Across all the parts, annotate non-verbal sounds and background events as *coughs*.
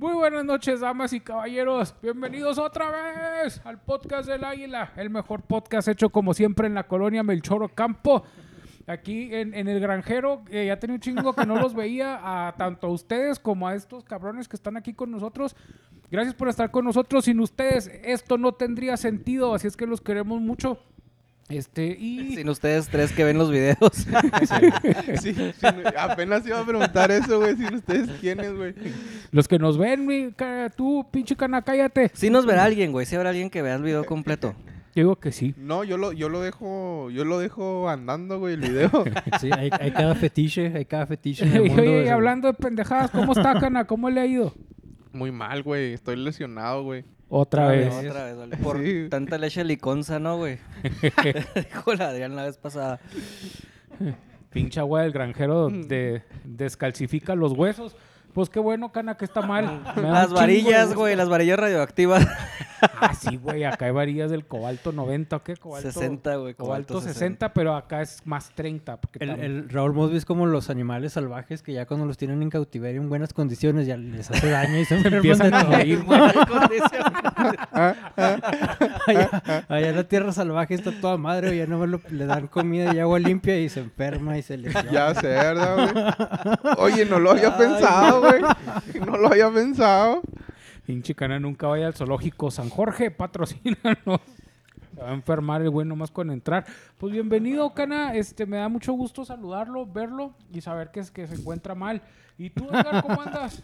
Muy buenas noches, damas y caballeros. Bienvenidos otra vez al podcast del Águila, el mejor podcast hecho como siempre en la colonia Melchoro Campo. Aquí en, el granjero, eh, ya tenía un chingo que no los veía a tanto a ustedes como a estos cabrones que están aquí con nosotros. Gracias por estar con nosotros. Sin ustedes esto no tendría sentido, así es que los queremos mucho. Este, y Sin ustedes tres que ven los videos. *laughs* Sí, sí, apenas iba a preguntar eso, güey. Sin ustedes quiénes, güey. los que nos ven, mi ca- tú, pinche cana, cállate. Sí nos verá alguien, güey. Sí habrá alguien que vea el video completo. Yo digo que sí. No, yo lo, yo lo dejo, yo lo dejo andando, güey, el video. *laughs* Sí, hay, hay cada fetiche, hay cada fetiche en el *laughs* Oye, mundo. oye, de- hablando de pendejadas, ¿cómo está, cana? ¿Cómo le ha ido? Muy mal, güey. Estoy lesionado, güey. Otra vez. Otra vez, vale. Por *laughs* Sí. tanta leche liconza, ¿no, güey? *laughs* *laughs* Dijo la Adrián la vez pasada. Pinche agua del granjero de, descalcifica los huesos. Pues qué bueno, cana, que está mal. *laughs* Las varillas, güey, las varillas radioactivas. *laughs* Ah, sí, güey, acá hay varillas del cobalto 90, ¿o qué? Cobalto, 60, güey. Cobalto, cobalto 60, pero acá es más 30. Porque El, Raúl Mosby es como los animales salvajes que ya cuando los tienen en cautiverio en buenas condiciones ya les hace daño y se *laughs* empiezan a morir, güey. allá, allá en la tierra salvaje está toda madre, ya no le dan comida y agua limpia y se enferma y se le... Ya sé, ¿verdad, güey? Oye, no lo había pensado, güey. *laughs* No lo había pensado. Pinche cana nunca vaya al zoológico San Jorge, patrocínanos. Se va a enfermar el güey nomás con entrar. Pues bienvenido, Cana. Este, me da mucho gusto saludarlo, verlo y saber que, es, que se encuentra mal. ¿Y tú, Edgar, cómo andas?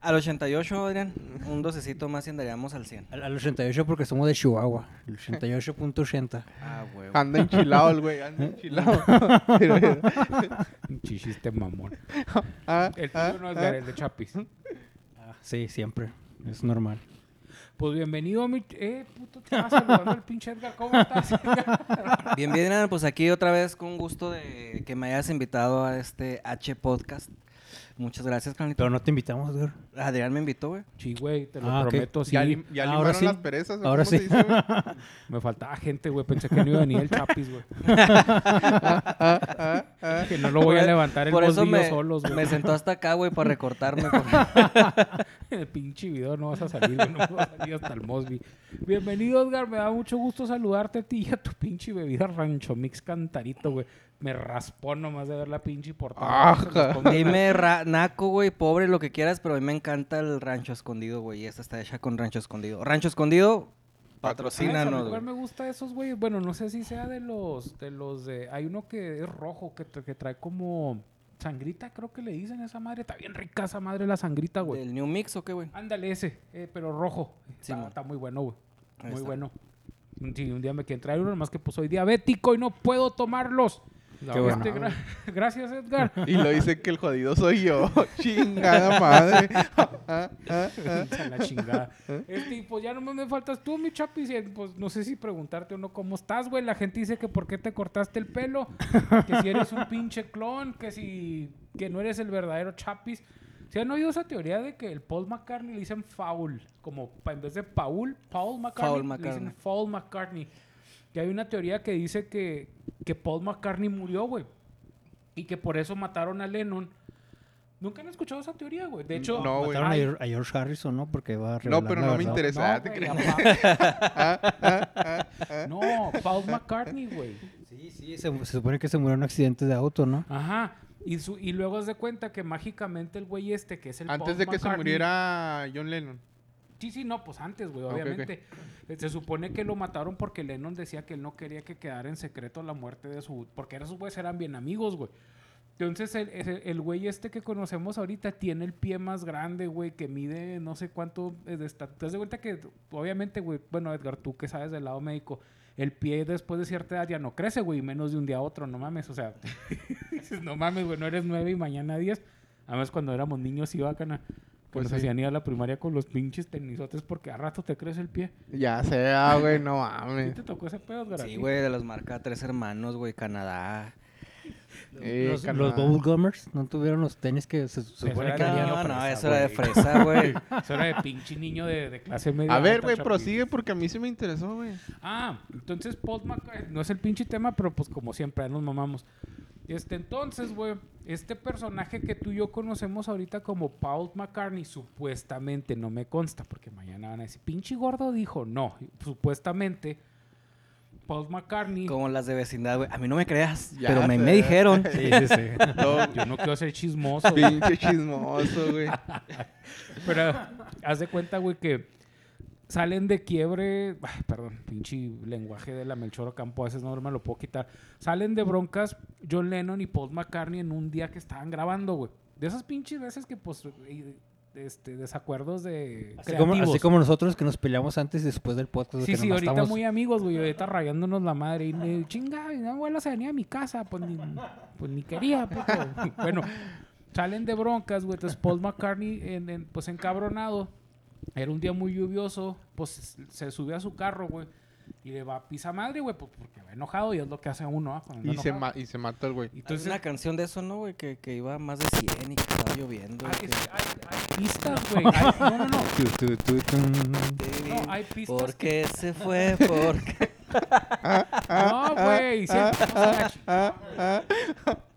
Al 88, Adrián, un docecito más y andaríamos al 100. Al, al 88 porque somos de Chihuahua, el *laughs* 88.80. Ah, güey. Anda enchilado el güey, anda enchilado. Pinche *laughs* *laughs* chiste mamón. Ah, El ah, tuyo no es ah. Edgar, el de Chapis. Ah, sí, siempre, es normal. Pues bienvenido a mi... Eh, puto, te estaba saludando el pinche Edgar. ¿Cómo estás, Edgar? Bien, bien, pues aquí otra vez con gusto de que me hayas invitado a este H podcast. Muchas gracias, carnalito. Pero no te invitamos, Edgar. Adrián me invitó, güey. Sí, güey, te lo Ah, prometo. Sí, Ya, lim- ya Ahora limaron sí. las perezas. ¿o Ahora sí. dice, *laughs* me faltaba gente, güey. Pensé que no iba a venir el Chapis, güey. Ah, *laughs* ah. Que no lo voy a e- levantar el Por eso me, solos, güey. me sentó hasta acá, güey, para recortarme. *laughs* En el pinche video no vas a salir, güey. No vas a salir hasta el Mosby. Bienvenido, Edgar. Me da mucho gusto saludarte a ti y a tu pinche bebida Rancho Mix Cantarito, güey. Me raspó nomás de ver la pinche portada. Ajá. Pongo- Dime ra- naco, güey, pobre, lo que quieras, pero a mí me encanta el rancho escondido, güey. Y esta está hecha con rancho escondido. Rancho escondido, Ah, eso, patrocínanos, igual güey. me gusta esos, güey. Bueno, no sé si sea de los, de los de... Hay uno que es rojo, que, tra- que trae como sangrita, creo que le dicen a esa madre. Está bien rica esa madre la sangrita, güey. ¿El New Mix o qué, güey? Ándale ese, eh, pero rojo. Sí, está, muy bueno, güey. Muy está. bueno. Sí, un día me quieren traer uno, nomás que pues soy diabético y no puedo tomarlos. Qué bueno. Este, gra- *laughs* gracias, Edgar. Y lo dice que el jodido soy yo. *laughs* Chingada madre. *laughs* Ah, ah, ah. A la chingada. Este, y pues ya nomás me faltas tú, mi chapis. y, Pues no sé si preguntarte o no cómo estás, güey. La gente dice que por qué te cortaste el pelo. Que si eres un pinche clon. Que si que no eres el verdadero chapis. ¿Se han oído esa teoría de que el Paul McCartney le dicen Foul? Como en vez de Paul, Paul McCartney, Paul le McCartney. dicen Paul McCartney. Y hay una teoría que dice que, que Paul McCartney murió, güey. Y que por eso mataron a Lennon. Nunca han escuchado esa teoría, güey. De hecho, No. Mataron a, George Harrison, ¿no? Porque va a No, pero la no me interesa. *laughs* ah, güey, creas. apá- No, Paul McCartney, güey. Sí, sí, se, se supone que se murió en un accidente de auto, ¿no? Ajá. Y, su, y luego se cuenta que mágicamente el güey este, que es el Antes Paul de que se muriera John Lennon. Sí, sí, no, pues antes, güey, obviamente. Se supone que lo mataron porque Lennon decía que él no quería que quedara en secreto la muerte de su... Porque esos güeyes eran bien amigos, güey. Entonces, el, el- el güey este que conocemos ahorita tiene el pie más grande, güey, que mide no sé cuánto de esta- Te das de cuenta que, obviamente, güey, bueno, Edgar, tú que sabes del lado médico, el pie después de cierta edad ya no crece, güey, menos de un día a otro, no mames, o sea, *laughs* dices, no mames, güey, no eres nueve y mañana diez. Además, cuando éramos niños iba a Pues nos sí. hacían ir a la primaria con los pinches tenisotes porque a rato te crece el pie. Ya sea, güey, no *laughs* ¿Sí mames. te tocó ese pedo, Sí, güey, de los marca Tres Hermanos, güey, Canadá. Eh, los, los Bubblegummers no tuvieron los tenis que se, supone que No, no, eso era de fresa, güey. *laughs* Eso era de pinche niño de, de clase media. A ver, güey, prosigue porque a mí sí me interesó, güey. Ah, entonces Paul McCartney, no es el pinche tema, pero pues como siempre, nos mamamos. Este, entonces, güey, este personaje que tú y yo conocemos ahorita como Paul McCartney, supuestamente, no me consta, porque mañana van a decir, pinche gordo dijo, no, supuestamente, Paul McCartney, Como las de vecindad, güey. A mí no me creas, Ya pero me, me dijeron. Sí, sí, sí. *laughs* No, yo no quiero ser chismoso, güey, pinche chismoso, güey. *laughs* pero haz de cuenta, güey, que salen de quiebre, ay, perdón, pinche lenguaje de la Melchor Ocampo, a veces no me lo puedo quitar. Salen de broncas John Lennon y Paul McCartney en un día que estaban grabando, güey. De esas pinches veces que, pues, este, desacuerdos de Así como, creativos. así como nosotros que nos peleamos antes y después del podcast. Sí, que sí, ahorita estamos- muy amigos, güey, ahorita rayándonos la madre. Y me, chinga, mi abuela se venía a mi casa, pues ni, pues ni quería. *laughs* Bueno, salen de broncas, güey. Entonces Paul McCartney, en, en- pues encabronado, era un día muy lluvioso, pues se sube a su carro, güey. Y le va a pisa madre, güey, pues porque va enojado y es lo que hace uno, ¿ah? Cuando Y se, ma- y se mata el güey. Hay Entonces, una canción de eso, ¿no, güey? Que, que iba a más de 100 y que estaba lloviendo. y hay, que- hay- hay pistas, güey. No, no, no. *laughs* Hay pistas. ¿Por que- qué se *laughs* fue? ¿Por qué? No, güey. siempre- Ah,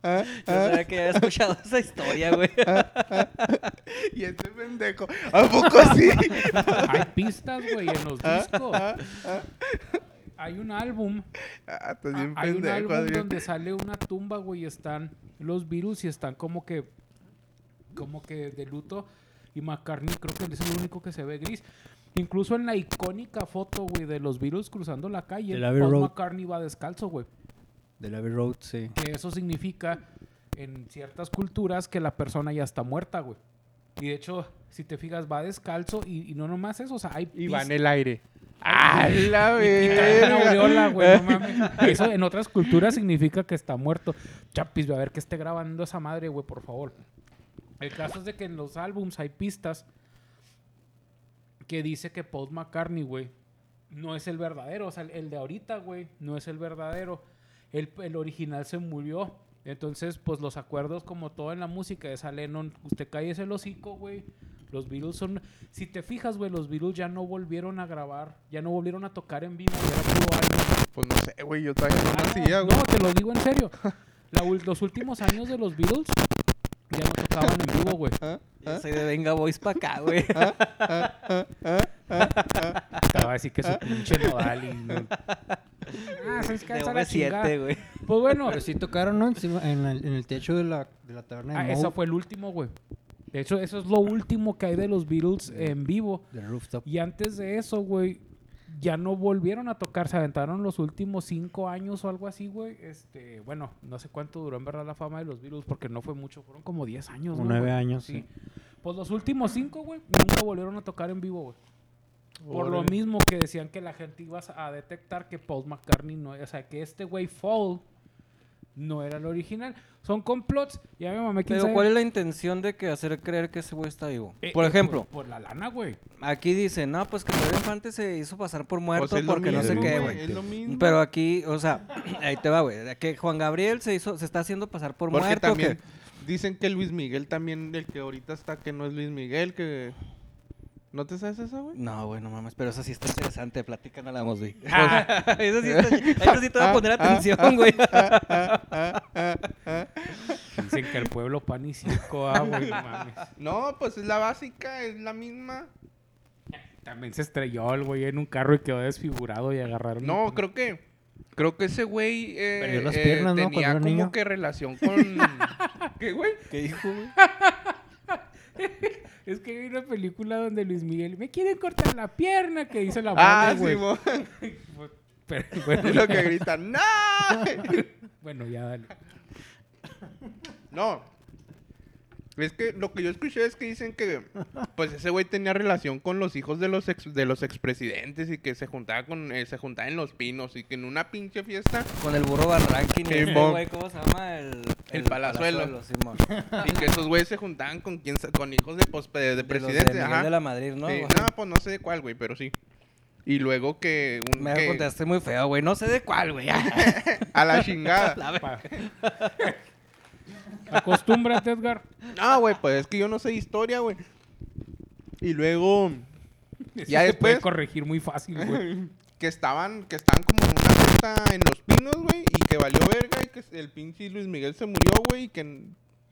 Yo sabía que había escuchado esa historia, güey. *laughs* Y este pendejo. ¿A poco sí? *laughs* Hay pistas, güey, en los discos. Hay un álbum, Ah, bien hay un álbum Adrián. donde sale una tumba, güey, y están los Beatles y están como que, como que de luto. Y McCartney creo que es el único que se ve gris. Incluso en la icónica foto, güey, de los Beatles cruzando la calle, Paul Road. McCartney va descalzo, güey. Del Abbey Road, sí. Que eso significa en ciertas culturas que la persona ya está muerta, güey. Y de hecho, si te fijas, va descalzo y, y no nomás eso, o sea, hay Y va en el aire. ¡A la y trae una verga! aureola, güey, no mames. *laughs* Eso en otras culturas significa que está muerto. Chapis, a ver que esté grabando esa madre, güey, por favor. El caso es de que en los álbums hay pistas que dice que Paul McCartney, güey, no es el verdadero. O sea, el, de ahorita, güey, no es el verdadero. El, el original se murió. Entonces, pues los acuerdos, como todo en la música de esa Lennon, usted cállese el hocico, güey. Los Beatles son. Si te fijas, güey, los Beatles ya no volvieron a grabar, ya no volvieron a tocar en vivo. Era. Pues no sé, güey. Yo todavía no Ah, nacía, güey. no, te lo digo en serio. La los últimos años de los Beatles ya no tocaban en vivo, güey. Yo soy de Venga Boys para acá, güey. Te va a decir que su pinche nodal y... *laughs* no- Ah, ¿sabes qué? De Esa la chingada. V7, güey. Pues bueno, Pero sí tocaron, ¿no? Encima, en, el, en el techo de la, de la taberna de ah, Moe, ese fue el último, güey. De hecho, eso es lo último que hay de los Beatles en vivo. del rooftop. Y antes de eso, güey, ya no volvieron a tocar. Se aventaron los últimos cinco años o algo así, güey. Este, bueno, no sé cuánto duró en verdad la fama de los Beatles porque no fue mucho. Fueron como 10 años, Como ¿no, nueve güey? años, Sí. sí. Pues los últimos cinco, güey, nunca volvieron a tocar en vivo, güey. Por lo mismo que decían que la gente iba a detectar que Paul McCartney no, o sea, que este güey Fall no era el original. Son complots. Ya me mamé quién Pero sabe- ¿cuál es la intención de que hacer creer que ese güey está vivo? Eh, Por eh, ejemplo, Por, por la lana, güey. aquí dice, no, pues que Pedro Infante se hizo pasar por muerto Pues porque no sé qué, güey. Pero aquí, o sea, *clears throat* ahí te va, güey. Que Juan Gabriel se hizo, se está haciendo pasar por Porque muerto. también que- dicen que Luis Miguel también, el que ahorita está, que no es Luis Miguel, que... ¿No te sabes esa, güey? No, güey, no mames, pero eso sí está interesante. Platícanos la güey. Ah. eso sí está, eso sí te voy a poner Ah, atención, güey. Dicen que el pueblo pan y circo, ah, güey, no mames. No, pues es la básica, es la misma. También se estrelló el güey en un carro y quedó desfigurado y agarraron. No, un- creo que... Creo que ese güey eh, eh, tenía como niño. que relación con... *laughs* ¿Qué, güey? ¿Qué dijo, güey? *laughs* Es que hay una película donde Luis Miguel me quieren cortar la pierna que dice la Ah. *laughs* Pero, bueno, Es lo que gritan. ¡No! *laughs* bueno, ya dale. No. Es que lo que yo escuché es que dicen que *laughs* pues ese güey tenía relación con los hijos de los ex, de los expresidentes y que se juntaba con eh, se juntaba en los pinos y que en una pinche fiesta Con el burro Barranquín y ese güey, ¿cómo se llama? El, El Palazuelo. Simón. *laughs* y que esos güeyes se juntaban con quién sa- con hijos de, pos- de, de presidentes, de ajá. de la Madrid, ¿no? Sí, no, pues no sé de cuál, güey, pero sí. Y luego que un Me que- contaste muy feo, güey. No sé de cuál, güey. *laughs* a la chingada. Pa- Acostúmbrate, Edgar. No, güey, pues es que yo no sé historia, güey. Y luego Eso Ya se después- puede corregir muy fácil, güey. *laughs* que estaban, que estaban como en una fiesta en Los Pinos, güey, y que valió verga y que el pinche Luis Miguel se murió, güey, y que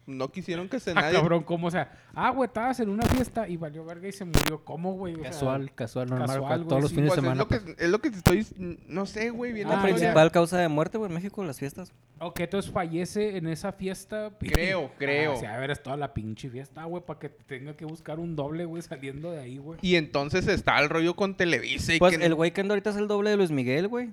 no quisieron que se Ah, nadie... cabrón, ¿cómo? O sea, ah, güey, estabas en una fiesta y valió verga y se murió. ¿Cómo, güey? O sea, Casual, casual, normal. casual, todos los sí, fines Pues de es, semana. lo que, es lo que te estoy... No sé, güey, bien Ah, La ya. principal causa de muerte, güey, en México, las fiestas. Ok, entonces fallece en esa fiesta. Creo, *laughs* creo. Ah, o sea, a ver, es toda la pinche fiesta, güey, para que tenga que buscar un doble, güey, saliendo de ahí, güey. Y entonces está el rollo con Televisa y Pues que... el güey que anda ahorita es el doble de Luis Miguel, güey.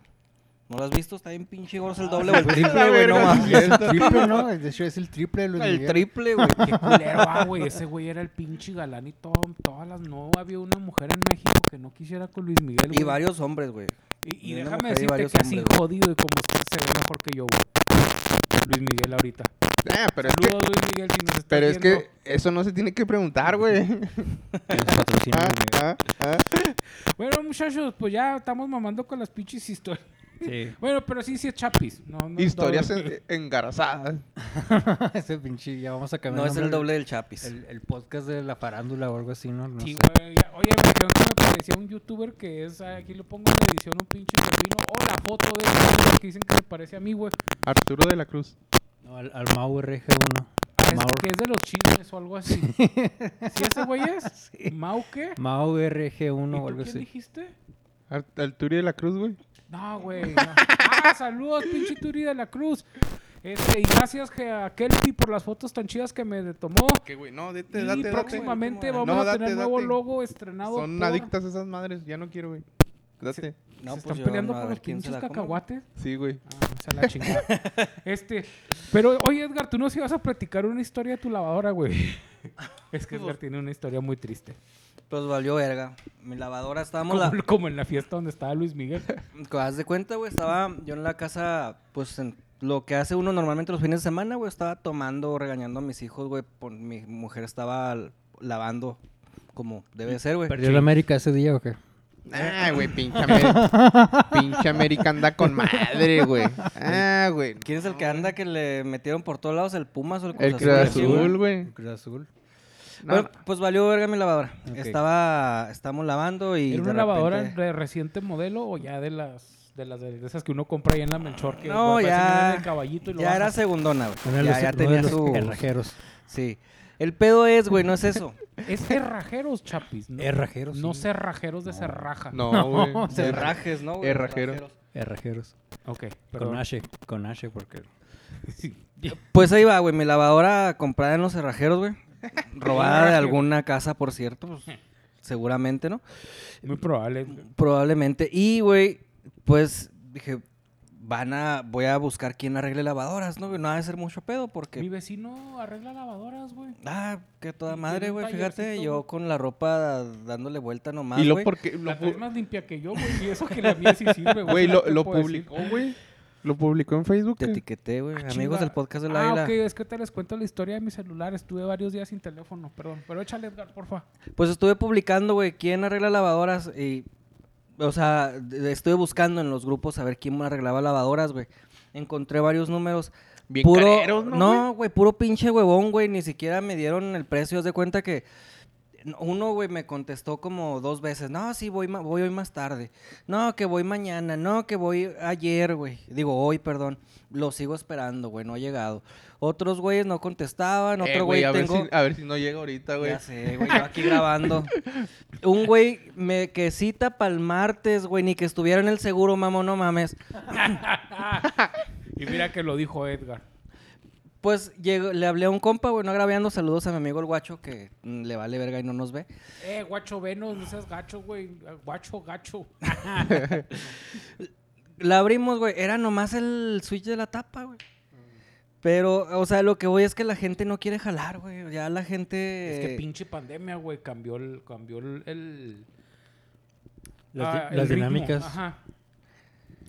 ¿No lo has visto? Está bien pinche gordo el Ah, doble o el triple, *laughs* güey. No sí, Es el triple, *laughs* ¿no? De hecho, es el triple de Luis El Miguel. triple, güey. Qué *laughs* culero, ah, güey. Ese güey era el pinche galán y todo, todas las... No había una mujer en México que no quisiera con Luis Miguel, Y varios hombres, güey. Y, y y una déjame mujer y decirte varios que así hombres, güey. jodido y como está, se ve mejor que yo, güey. Luis Miguel ahorita. Ah, pero es que... Saludos, Luis Miguel, si nos estás Pero es viendo. que eso no se tiene que preguntar, güey. Que nos patrocina Ah, Luis Miguel. ah, ah. Bueno, muchachos, pues ya estamos mamando con las pinches historias. Sí. *laughs* Bueno, pero sí, sí es chapis. No, no Historias en- engarazadas. *laughs* Ese pinche, ya vamos a cambiar. No es el doble del Chapis. El, el podcast de la farándula o algo así, ¿no? No Sí, sé. güey. Oye, me creo que me parecía un youtuber que es, aquí lo pongo en la edición, un pinche vecino. O la foto de ese que dicen que me parece a mí, güey. Arturo de la Cruz. No, al, al Mau RG1. Ah, es Mau, que es de los chismes o algo así. *laughs* ¿Sí ese güey es? ¿Mau qué? Mau ¿Y RG1 o algo así. dijiste? Ar- Arturo de la Cruz, güey. No, güey. no. Ah, saludos, pinche Turi de la Cruz. Este, y gracias que a Kelpie por las fotos tan chidas que me tomó. Que güey, no, date, Y date, date. próximamente No, vamos a date, tener nuevo logo estrenado. Son por- adictas esas madres, ya no quiero, güey. Date. No, ¿Se pues están peleando no, por los pinches cacahuates? Sí, güey. Ah, esa es la chingada. *laughs* este, pero oye, Edgar, tú nos ibas a platicar una historia de tu lavadora, güey. *laughs* es que Edgar tiene una historia muy triste. Pues valió verga. Mi lavadora estábamos la... Como, como en la fiesta donde estaba Luis Miguel. *laughs* Haz de cuenta, güey, estaba yo en la casa, pues en lo que hace uno normalmente los fines de semana, güey, estaba tomando, regañando a mis hijos, güey, mi mujer estaba lavando como debe ser, güey. ¿Perdió la América ese día o qué? Ah, güey, pinche América. pinche América anda con madre, güey. Ah, güey. ¿Quién es el que anda que le metieron por todos lados el Pumas o el Cruz El Cruz Azul? Sí, güey. Azul, güey. Cruz Azul. No, Bueno, pues valió verga mi lavadora. Estaba, estábamos lavando y ¿Era de una lavadora repente- de reciente modelo o ya de las de las de esas que uno compra ahí en la Melchor? Que No, ya- el caballito y lo Ya era segundona, güey. Ya, tenía los su... herrajeros. Sí. El pedo es, güey, no es eso. *laughs* Es herrajeros, chapis. No, Herrajeros, no sí. cerrajeros de cerraja. *laughs* *laughs* no, güey. Cerrajes, ¿no? güey? Herrajero. Herrajeros. Herrajeros. Ok, Con perdón. Ashe. Con Ashe porque... Pues ahí va, güey, mi lavadora comprada en los cerrajeros, güey. Robada de *laughs* alguna casa, por cierto, pues, seguramente, ¿no? Muy probable. Probablemente. Y, güey, pues dije, van a, voy a buscar quién arregle lavadoras, ¿no? No va a ser mucho pedo Mi porque... vecino arregla lavadoras, güey. Ah, que toda madre, güey, fíjate, yo con la ropa dándole vuelta nomás, Y lo güey. porque lo, La pu- más limpia que yo, güey. Y eso que la mía sí sirve, güey. güey, lo, publicó, güey. Lo publicó en Facebook. Te ¿qué? etiqueté, güey. Ah, Amigos del podcast del Ah, águila. ok, es que te les cuento la historia de mi celular. Estuve varios días sin teléfono, perdón. Pero échale, Edgar, porfa. Pues estuve publicando, güey, quién arregla lavadoras y... O sea, estuve buscando en los grupos a ver quién arreglaba lavadoras, güey. Encontré varios números. Bien puro, careros, ¿no, No, güey, puro pinche huevón, güey. Ni siquiera me dieron el precio. Haz de cuenta que uno, güey, me contestó como dos veces. No, sí, voy, voy hoy más tarde. No, que voy mañana. No, que voy ayer, güey. Digo, hoy, perdón. Lo sigo esperando, güey. No ha llegado. Otros güeyes no contestaban. Eh, Otro güey a, tengo... ver si, a ver si no llega ahorita, güey. Ya sé, güey, yo aquí grabando. *laughs* Un güey me, que cita para el martes, güey, ni que estuviera en el seguro, mamo, no mames. *laughs* Y mira que lo dijo Edgar. Pues llegó- le hablé a un compa, güey, no agraviando saludos a mi amigo el guacho, que mm, le vale verga y no nos ve. Eh, guacho Venus, no seas gacho, güey. Guacho, gacho. *laughs* La abrimos, güey, era nomás el switch de la tapa, güey. Pero, o sea, lo que voy es que la gente no quiere jalar, güey. Ya la gente... Es que pinche pandemia, güey, cambió el... Cambió el, el- Las, ah, di- el las ritmo. dinámicas. Ahorita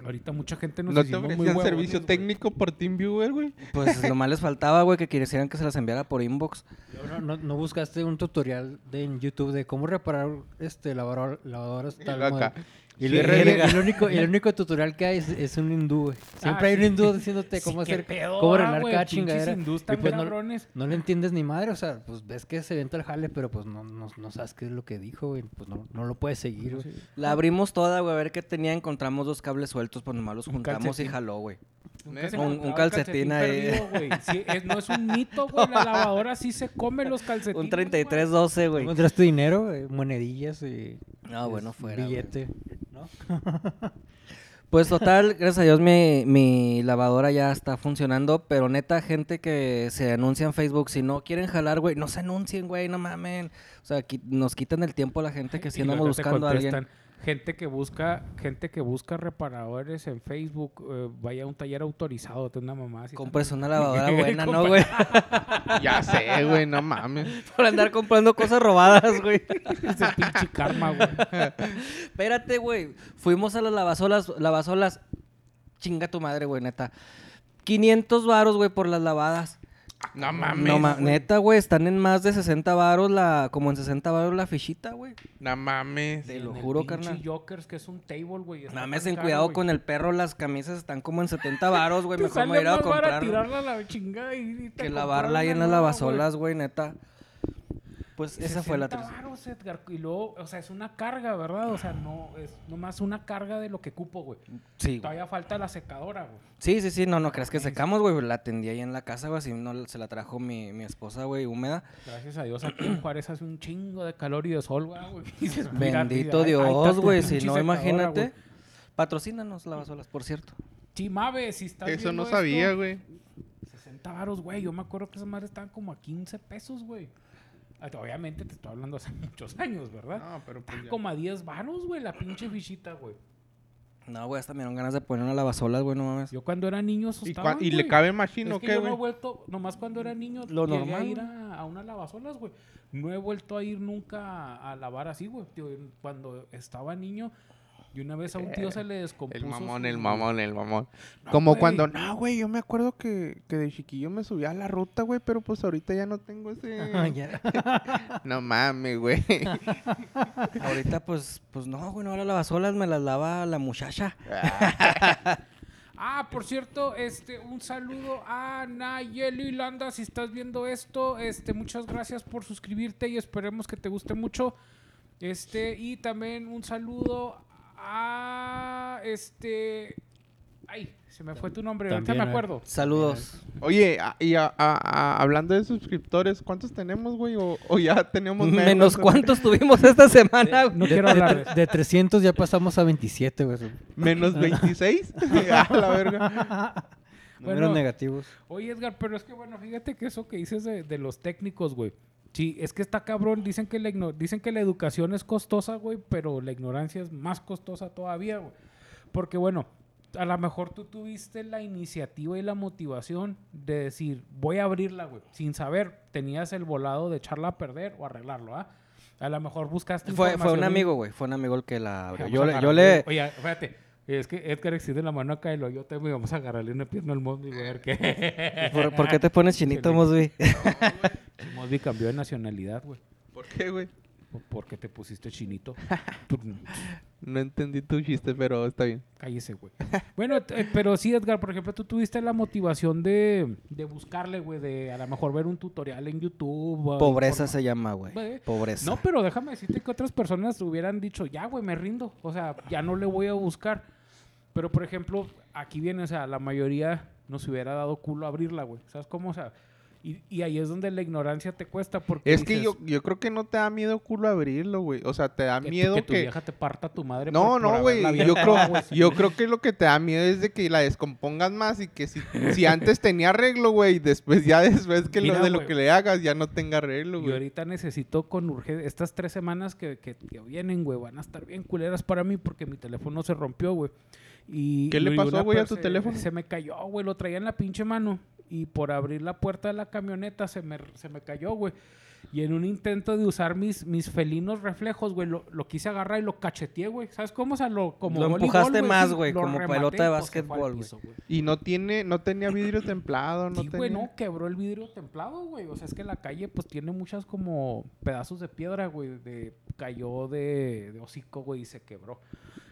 Ahorita mucha gente nos ¿No te hicimos muy ofrecían huevones, servicio güey. técnico por TeamViewer, güey? Pues lo más les faltaba, güey, que quisieran que se las enviara por inbox. ¿No, no, no buscaste un tutorial de, en YouTube de cómo reparar este lavador, lavadoras tal acá? Y, el, bien. el único, y el único tutorial que hay es, es un hindú, güey. Siempre Ah, hay un hindú diciéndote cómo Sí, hacer, pedo, cómo ah, arreglar cada chingadera. hindús Y pues no, cabrones. no le entiendes ni madre, o sea, pues ves que se venta el jale, pero pues no, no, no sabes qué es lo que dijo, güey. Pues no, no lo puedes seguir, güey. La abrimos toda, güey, a ver qué tenía. Encontramos dos cables sueltos, pues nomás los Un juntamos y jaló, güey. Nunca se Un- un encontraba el calcetín ahí. perdido, güey. Sí, es- no es un mito, güey. La lavadora sí se come los calcetines. Un 3312, güey. Encontraste dinero, güey, monedillas y No, bueno, fuera, billete, ¿no? *laughs* Pues total, gracias a Dios mi, mi lavadora ya está funcionando, pero neta, gente que se anuncia en Facebook, si no quieren jalar, güey, no se anuncien, güey, no mamen. O sea, qui- nos quitan el tiempo a la gente que sí Y andamos buscando a alguien. Gente que busca, gente que busca reparadores en Facebook, eh, vaya a un taller autorizado, te una mamá así. Compres una lavadora *laughs* buena, ¿no, güey? *laughs* Ya sé, güey, no mames. *laughs* Por andar comprando cosas robadas, güey. Ese pinche karma, güey. Espérate, güey. Fuimos a las lavasolas, lavasolas. Chinga tu madre, güey, neta. 500 varos, güey, por las lavadas. No mames. No, ma- neta, güey, están en más de 60 varos la, como en 60 varos la fichita, güey. No mames. Te lo el juro, pinche carnal. Jokers, que es un table, güey. está Mames, en cuidado con el perro, las camisas están como en 70 varos, güey. *laughs* Mejor me voy a ir a comprar tirarla a la chingada y, y te que lavarla ahí en las lavasolas, güey, neta. Pues esa fue la 60 triste. varos, Edgar, y luego, o sea, es una carga, ¿verdad? O sea, no, es nomás una carga de lo que cupo, güey. Sí, güey. Todavía falta la secadora, güey. Sí, sí, sí, no, no creas que secamos, güey. La atendí ahí en la casa, güey. Así no se la trajo mi, mi esposa, güey, húmeda. Gracias a Dios aquí en *clears throat* Juárez hace un chingo de calor y de sol, güey. *laughs* Bendito Dios, güey. Si no, imagínate. güey. Patrocínanos lavasolas, por cierto. Si estás Eso no sabía, esto, güey. 60 varos, güey. Yo me acuerdo que esas madres estaban como a 15 pesos, güey. Obviamente te estoy hablando hace *laughs* muchos años, ¿verdad? No, pero pues ya. Como a 10 varos, güey, la pinche fichita, güey. No, güey, hasta me dieron ganas de poner una lavasolas, güey, no mames. Yo cuando era niño ¿Y, asustaba, y le cabe machino Es que qué, yo no he vuelto, nomás cuando era niño, Lo llegué normal, a ir a, a una lavasolas, güey. No he vuelto a ir nunca a, a lavar así, güey. Tío, Cuando estaba niño, y una vez a un tío se le descompuso. El mamón, su- el mamón, el mamón. No, Como güey. cuando, no, güey, yo me acuerdo que, que de chiquillo me subía a la ruta, güey, pero pues ahorita ya no tengo ese... *laughs* Ya. *laughs* no mames, güey. *laughs* Ahorita, pues, pues no, güey, no, ahora lavasolas me las lava la muchacha. Ah, por cierto, este, un saludo a Nayeli Landa, si estás viendo esto, este, muchas gracias por suscribirte y esperemos que te guste mucho. Este, y también un saludo a este, ay, se me fue tu nombre, ahorita me eh. acuerdo. Saludos. Oye, a- y a- a- a- hablando de suscriptores, ¿cuántos tenemos, güey? O, o ya tenemos Menos *laughs* cuántos tuvimos esta semana, güey. No De, quiero hablar de tre- de 300 ya pasamos a 27, güey. ¿Menos 26? *laughs* a la verga. Números Bueno. negativos. Oye, Edgar, pero es que bueno, fíjate que eso que dices de, de los técnicos, güey. Sí, es que está cabrón. Dicen que, la dicen que la educación es costosa, güey, pero la ignorancia es más costosa todavía, güey. Porque bueno, a lo mejor tú tuviste la iniciativa y la motivación de decir, voy a abrirla, güey. Sin saber, tenías el volado de echarla a perder o arreglarlo, ¿ah? A lo mejor buscaste Fue, fue un amigo, güey. Fue un amigo el que la abrió. Yo, yo le... Oye, espérate. Es que Edgar extiende la mano acá y lo yo te vamos a agarrarle una pierna al Mosby, güey, a ver qué. ¿Por, por qué te pones chinito, Mosby? Mosby cambió de nacionalidad, güey. ¿Por qué, güey? Po- Porque te pusiste chinito. *laughs* No entendí tu chiste, pero está bien. Cállese, güey. Bueno, eh, pero sí, Edgar, por ejemplo, tú tuviste la motivación de, de buscarle, güey, de a lo mejor ver un tutorial en YouTube. Pobreza se llama, güey. Güey. Pobreza. No, pero déjame decirte que otras personas hubieran dicho, ya, güey, me rindo. O sea, ya no le voy a buscar. Pero, por ejemplo, aquí viene, o sea, la mayoría nos hubiera dado culo abrirla, güey. ¿Sabes cómo? O sea, y, y ahí es donde la ignorancia te cuesta porque Es que yo, yo creo que no te da miedo culo abrirlo, güey. O sea, te da que tu- miedo que que... tu vieja te parta tu madre No, por- no, güey. Yo creo, yo creo que lo que te da miedo es de que la descompongas más y que si, si antes tenía arreglo, güey, después ya después que lo de lo que le hagas ya no tenga arreglo, Y güey. ahorita necesito con urgencia. Estas tres semanas que, que, que vienen, güey, van a estar bien culeras para mí porque mi teléfono se rompió, güey. Y, ¿Qué le pasó, güey, a tu se- teléfono? Se me cayó, güey, lo traía en la pinche mano. Y por abrir la puerta de la camioneta se me, se me cayó, güey. Y en un intento de usar mis, mis felinos reflejos, güey, lo, lo quise agarrar y lo cacheteé, güey. ¿Sabes cómo? O sea, lo, como Lo voleibol, empujaste más, güey, como rematé, pelota de pues, básquetbol, güey. Y no tiene, no tenía vidrio templado, no Sí, güey, tenía... no, quebró el vidrio templado, güey. O sea, es que la calle, pues, tiene muchas como pedazos de piedra, güey. De, cayó de, de hocico, güey, y se quebró.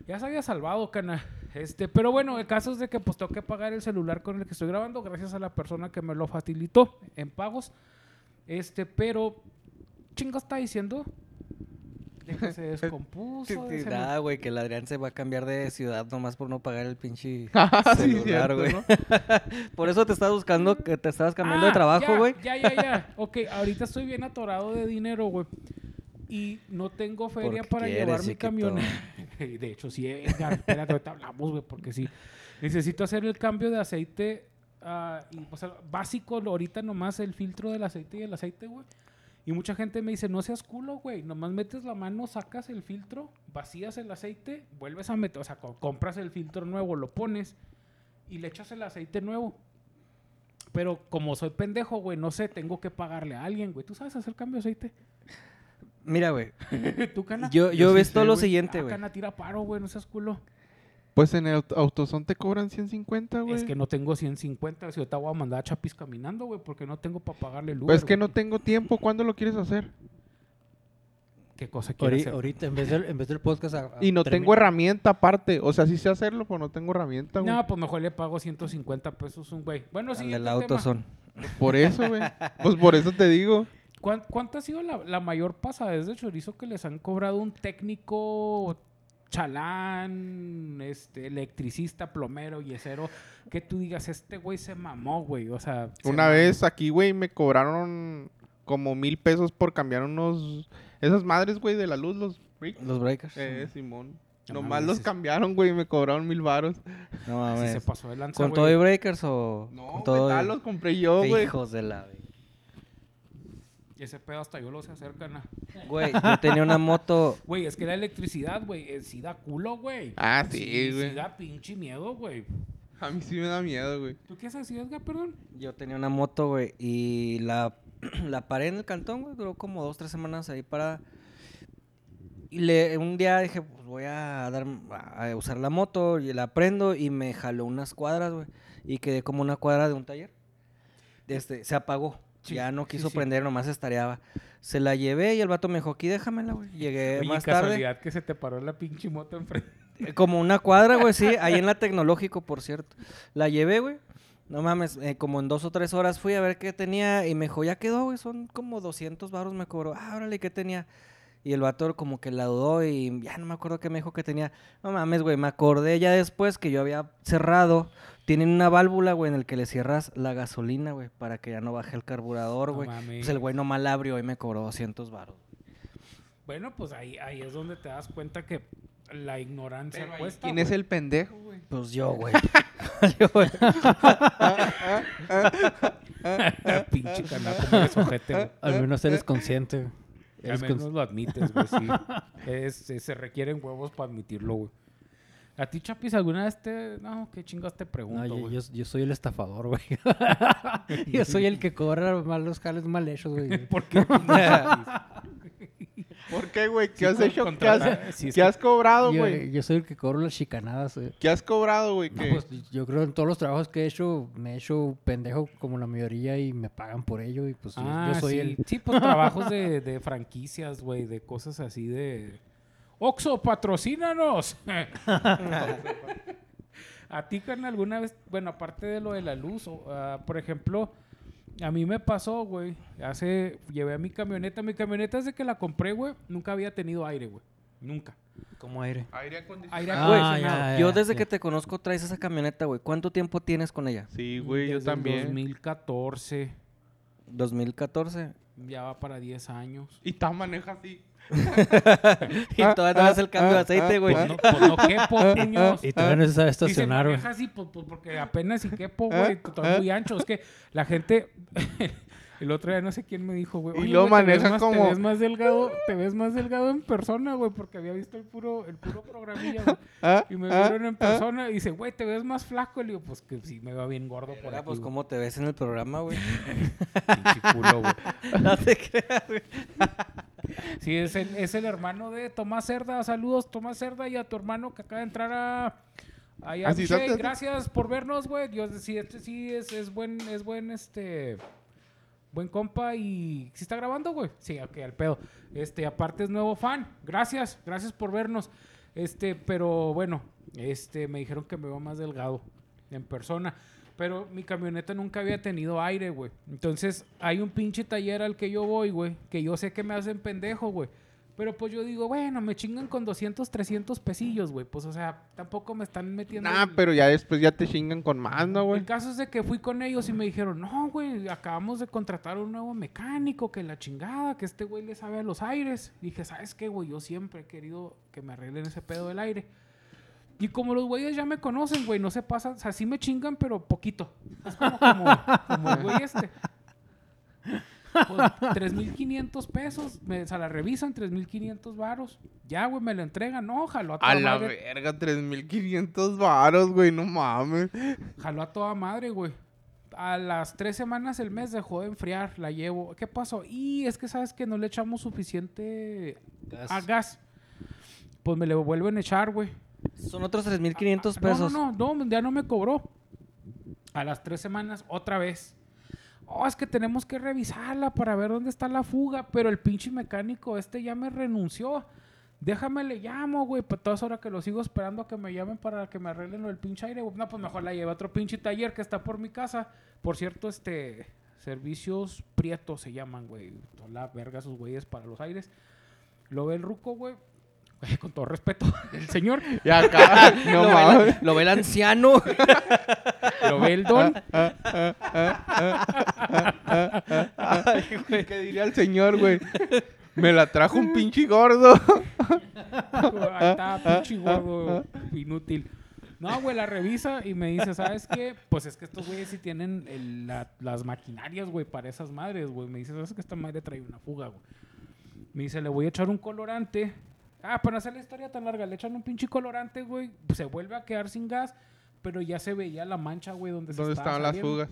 Ya se había salvado, cana. Este, pero bueno, el caso es de que, pues, tengo que pagar el celular con el que estoy grabando, gracias a la persona que me lo facilitó en pagos. Este, pero, chingo está diciendo de que se *laughs* descompuso. de Nada, güey, que el Adrián se va a cambiar de ciudad nomás por no pagar el pinche *laughs* Ah, sí, celular, güey. ¿no? *laughs* por eso te estás buscando, que te estabas cambiando Ah, de trabajo, ya, güey. Ya, ya, ya. Ok, ahorita estoy bien atorado de dinero, güey. Y no tengo feria para quieres, llevar mi camioneta. de hecho, sí, Edgar, espérate, ahorita hablamos, güey, porque sí. Necesito hacer el cambio de aceite ah, y, o sea, básico, ahorita nomás el filtro del aceite y el aceite, güey. Y mucha gente me dice, no seas culo, güey. Nomás metes la mano, sacas el filtro, vacías el aceite, vuelves a meter, o sea, co- compras el filtro nuevo, lo pones y le echas el aceite nuevo. Pero como soy pendejo, güey, no sé, tengo que pagarle a alguien, güey. ¿Tú sabes hacer cambio de aceite? Mira, güey, *laughs* ¿Tú, cana? yo, yo sí visto sé, lo siguiente, Ah, güey. cana, tira paro, güey, no seas culo. Pues en el aut- autosón te cobran 150, güey. Es que no tengo 150, si ahorita voy a mandar a Chapis caminando, güey, porque no tengo para pagarle el Uber. Pues es que no tengo tiempo. ¿Cuándo lo quieres hacer? ¿Qué cosa quieres hacer? ahorita, en vez, del, en vez del podcast. a- a- Y no tengo herramienta aparte. O sea, sí sé hacerlo, pero no tengo herramienta, güey. No, pues mejor le pago 150 pesos un güey. Bueno, sí. En el auto son. Por eso, güey. Pues por eso te digo. ¿Cuánto ha sido la, la mayor pasadez de chorizo que les han cobrado un técnico chalán, este, electricista, plomero, yesero? Que tú digas, este güey se mamó, güey. O sea, se Una mamó. vez aquí, güey, me cobraron como mil pesos por cambiar unos... Esas madres, güey, de la luz, los... bricks. Los breakers. Eh, Simón. No Nomás mames, los es- cambiaron, güey, y me cobraron mil varos. No Sí se mames. pasó de lanza, ¿Con güey. todo y breakers o No, con todo? metal y- los compré yo, güey. Hijos de la... Y ese pedo hasta yo lo sé hacer, cana. Güey, yo tenía una moto... *laughs* Güey, es que la electricidad, güey, eh, sí da culo, güey. Ah, sí, güey. Sí da pinche miedo, güey. A mí sí me da miedo, güey. ¿Tú qué haces, Edgar, perdón? Yo tenía una moto, güey, y la, *clears throat* la paré en el cantón, güey. Duró como dos, tres semanas ahí para... Y le, un día dije, pues voy a, dar, a usar la moto, y la prendo, y me jaló unas cuadras, güey. Y quedé como una cuadra de un taller. Este, se apagó. Sí, ya no quiso sí. prender, nomás estareaba. Se la llevé y el vato me dijo, aquí déjamela, güey. Llegué Oye, más tarde. casualidad que se te paró la pinche moto enfrente. Eh, Como una cuadra, güey, sí, ahí en la tecnológico, por cierto. La llevé, güey. No mames, eh, como en dos o tres horas fui a ver qué tenía y me dijo, ya quedó, güey, son como 200 baros, me cobró. Ah, órale, ¿qué tenía? Y el vato como que la dudó y ya no me acuerdo qué me dijo que tenía. No mames, güey, me acordé ya después que yo había cerrado. Tienen una válvula, güey, en el que le cierras la gasolina, güey, para que ya no baje el carburador, No güey. mames. pues el güey nomás la abrió y me cobró 200 baros. Bueno, pues ahí, ahí es donde te das cuenta que la ignorancia cuesta. ¿Quién es el pendejo, güey? Pues yo, güey. *laughs* *laughs* Yo, güey. *laughs* pinche canal como eres ojete, güey. Al menos eres consciente. güey. Al menos cons- lo admites, güey, sí. Es- es- se requieren huevos para admitirlo, güey. ¿A ti, Chapis, alguna vez te... No, qué chingas te No, pregunto, yo, güey? yo- yo soy el estafador, güey. *laughs* yo soy el que cobra mal los jales mal hechos, güey. *laughs* ¿Por qué? *laughs* ¿Por qué, güey? ¿Qué Sí, has hecho? ¿Qué has, la- sí, qué has cobrado, güey? yo soy el que cobro las chicanadas, güey. ¿Qué has cobrado, güey? No, pues yo creo en todos los trabajos que he hecho, me he hecho pendejo como la mayoría y me pagan por ello y pues yo- Ah, yo, soy sí. el... Sí, pues trabajos de, de franquicias, güey, de cosas así de... Oxo, patrocínanos. *laughs* a ti, carnal, alguna vez, bueno, aparte de lo de la luz, o, ah, por ejemplo, a mí me pasó, güey, hace, llevé a mi camioneta, mi camioneta desde que la compré, güey, nunca había tenido aire, güey, nunca. Como aire. Aire acondicionado. Aire Ah, acondicionado. ya, ya. Yo desde que te conozco traes esa camioneta, güey. ¿Cuánto tiempo tienes con ella? Sí, güey, yo también. 2014, 2014. ya va para 10 años. Y Tam maneja así. Y todavía no haces el cambio de aceite, güey. Pues no, pues no quepo, puños. Y todavía no se sabe estacionar, güey. maneja así, pues, pues, porque apenas si quepo, güey, estoy muy ancho. Es que la gente, *laughs* El otro día no sé quién me dijo, güey. Y "Oye, lo más- como- Te ves más delgado, te ves más delgado en persona, güey, porque había visto el puro, el puro programilla, güey. ¿Ah? Y me ¿Ah? vieron en ¿Ah? persona y dice, güey, te ves más flaco. Y le digo, pues que sí, me va bien gordo por aquí, pues, güey. ¿cómo te ves en el programa, güey? *laughs* Pinche culo, güey. *laughs* no te creas, güey. Sí, es el, es el hermano de Tomás Cerda. Saludos, Tomás Cerda, y a tu hermano que acaba de entrar a. ahí a ¿Ah, Michelle. Gracias por vernos, güey. Dios, sí, este sí es, es buen, es buen, este. Buen compa y. ¿Sí está grabando, güey? Sí, ok, al pedo. Este, aparte es nuevo fan. Gracias, gracias por vernos. Este, pero bueno, este, me dijeron que me veo más delgado en persona. Pero mi camioneta nunca había tenido aire, güey. Entonces, hay un pinche taller al que yo voy, güey, que yo sé que me hacen pendejo, güey. Pero pues yo digo, bueno, me chingan con 200, 300 pesillos, güey. Pues, o sea, tampoco me están metiendo... El- pero ya después ya te chingan con más, ¿no, güey? el caso es de que fui con ellos y me dijeron, no, güey, acabamos de contratar un nuevo mecánico, que la chingada, que este güey le sabe a los aires. dije, ¿sabes qué, güey? Yo siempre he querido que me arreglen ese pedo del aire. Y como los güeyes ya me conocen, güey, no se pasan, o sea, sí me chingan, pero poquito. Es como, como, como el güey este. Pues, 3.500 pesos, me, o sea, la revisan, 3.500 varos. Ya, güey, me lo entregan. No, jaló a toda A la madre. verga, 3500 varos, güey, no mames. Jaló a toda madre, güey. A las tres semanas el mes dejó de enfriar, la llevo. ¿Qué pasó? Y es que sabes que no le echamos suficiente Gas. a gas. Pues me le vuelven a echar, güey. Son otros 3.500 Ah, pesos. No, no, no, ya no me cobró. A las tres semanas, otra vez. Oh, es que tenemos que revisarla para ver dónde está la fuga. Pero el pinche mecánico este ya me renunció. Déjame le llamo, güey. Para todas horas que lo sigo esperando a que me llamen para que me arreglen lo del pinche aire. güey. No, pues mejor la llevo a otro pinche taller que está por mi casa. Por cierto, este... Servicios Prieto se llaman, güey. Son la verga esos güeyes para los aires. Lo ve el ruco, güey. Con todo respeto, *laughs* el señor. Y acá, *laughs* no lo, ve lo ve el anciano. *laughs* Lo ve el don. ¿Qué diría el señor, güey? Me la trajo un pinche gordo. Ahí está, pinche gordo, inútil. No, güey, la revisa y me dice, ¿sabes qué? Pues es que estos güeyes sí tienen el- la- las maquinarias, güey, para esas madres, güey. Me dice, ¿sabes que esta madre trae una fuga, güey? Me dice, le voy a echar un colorante. Ah, para no hacer la historia tan larga, le echan un pinche colorante, güey. Se vuelve a quedar sin gas, pero ya se veía la mancha, güey, donde se ¿Dónde estaba estaban las fugas?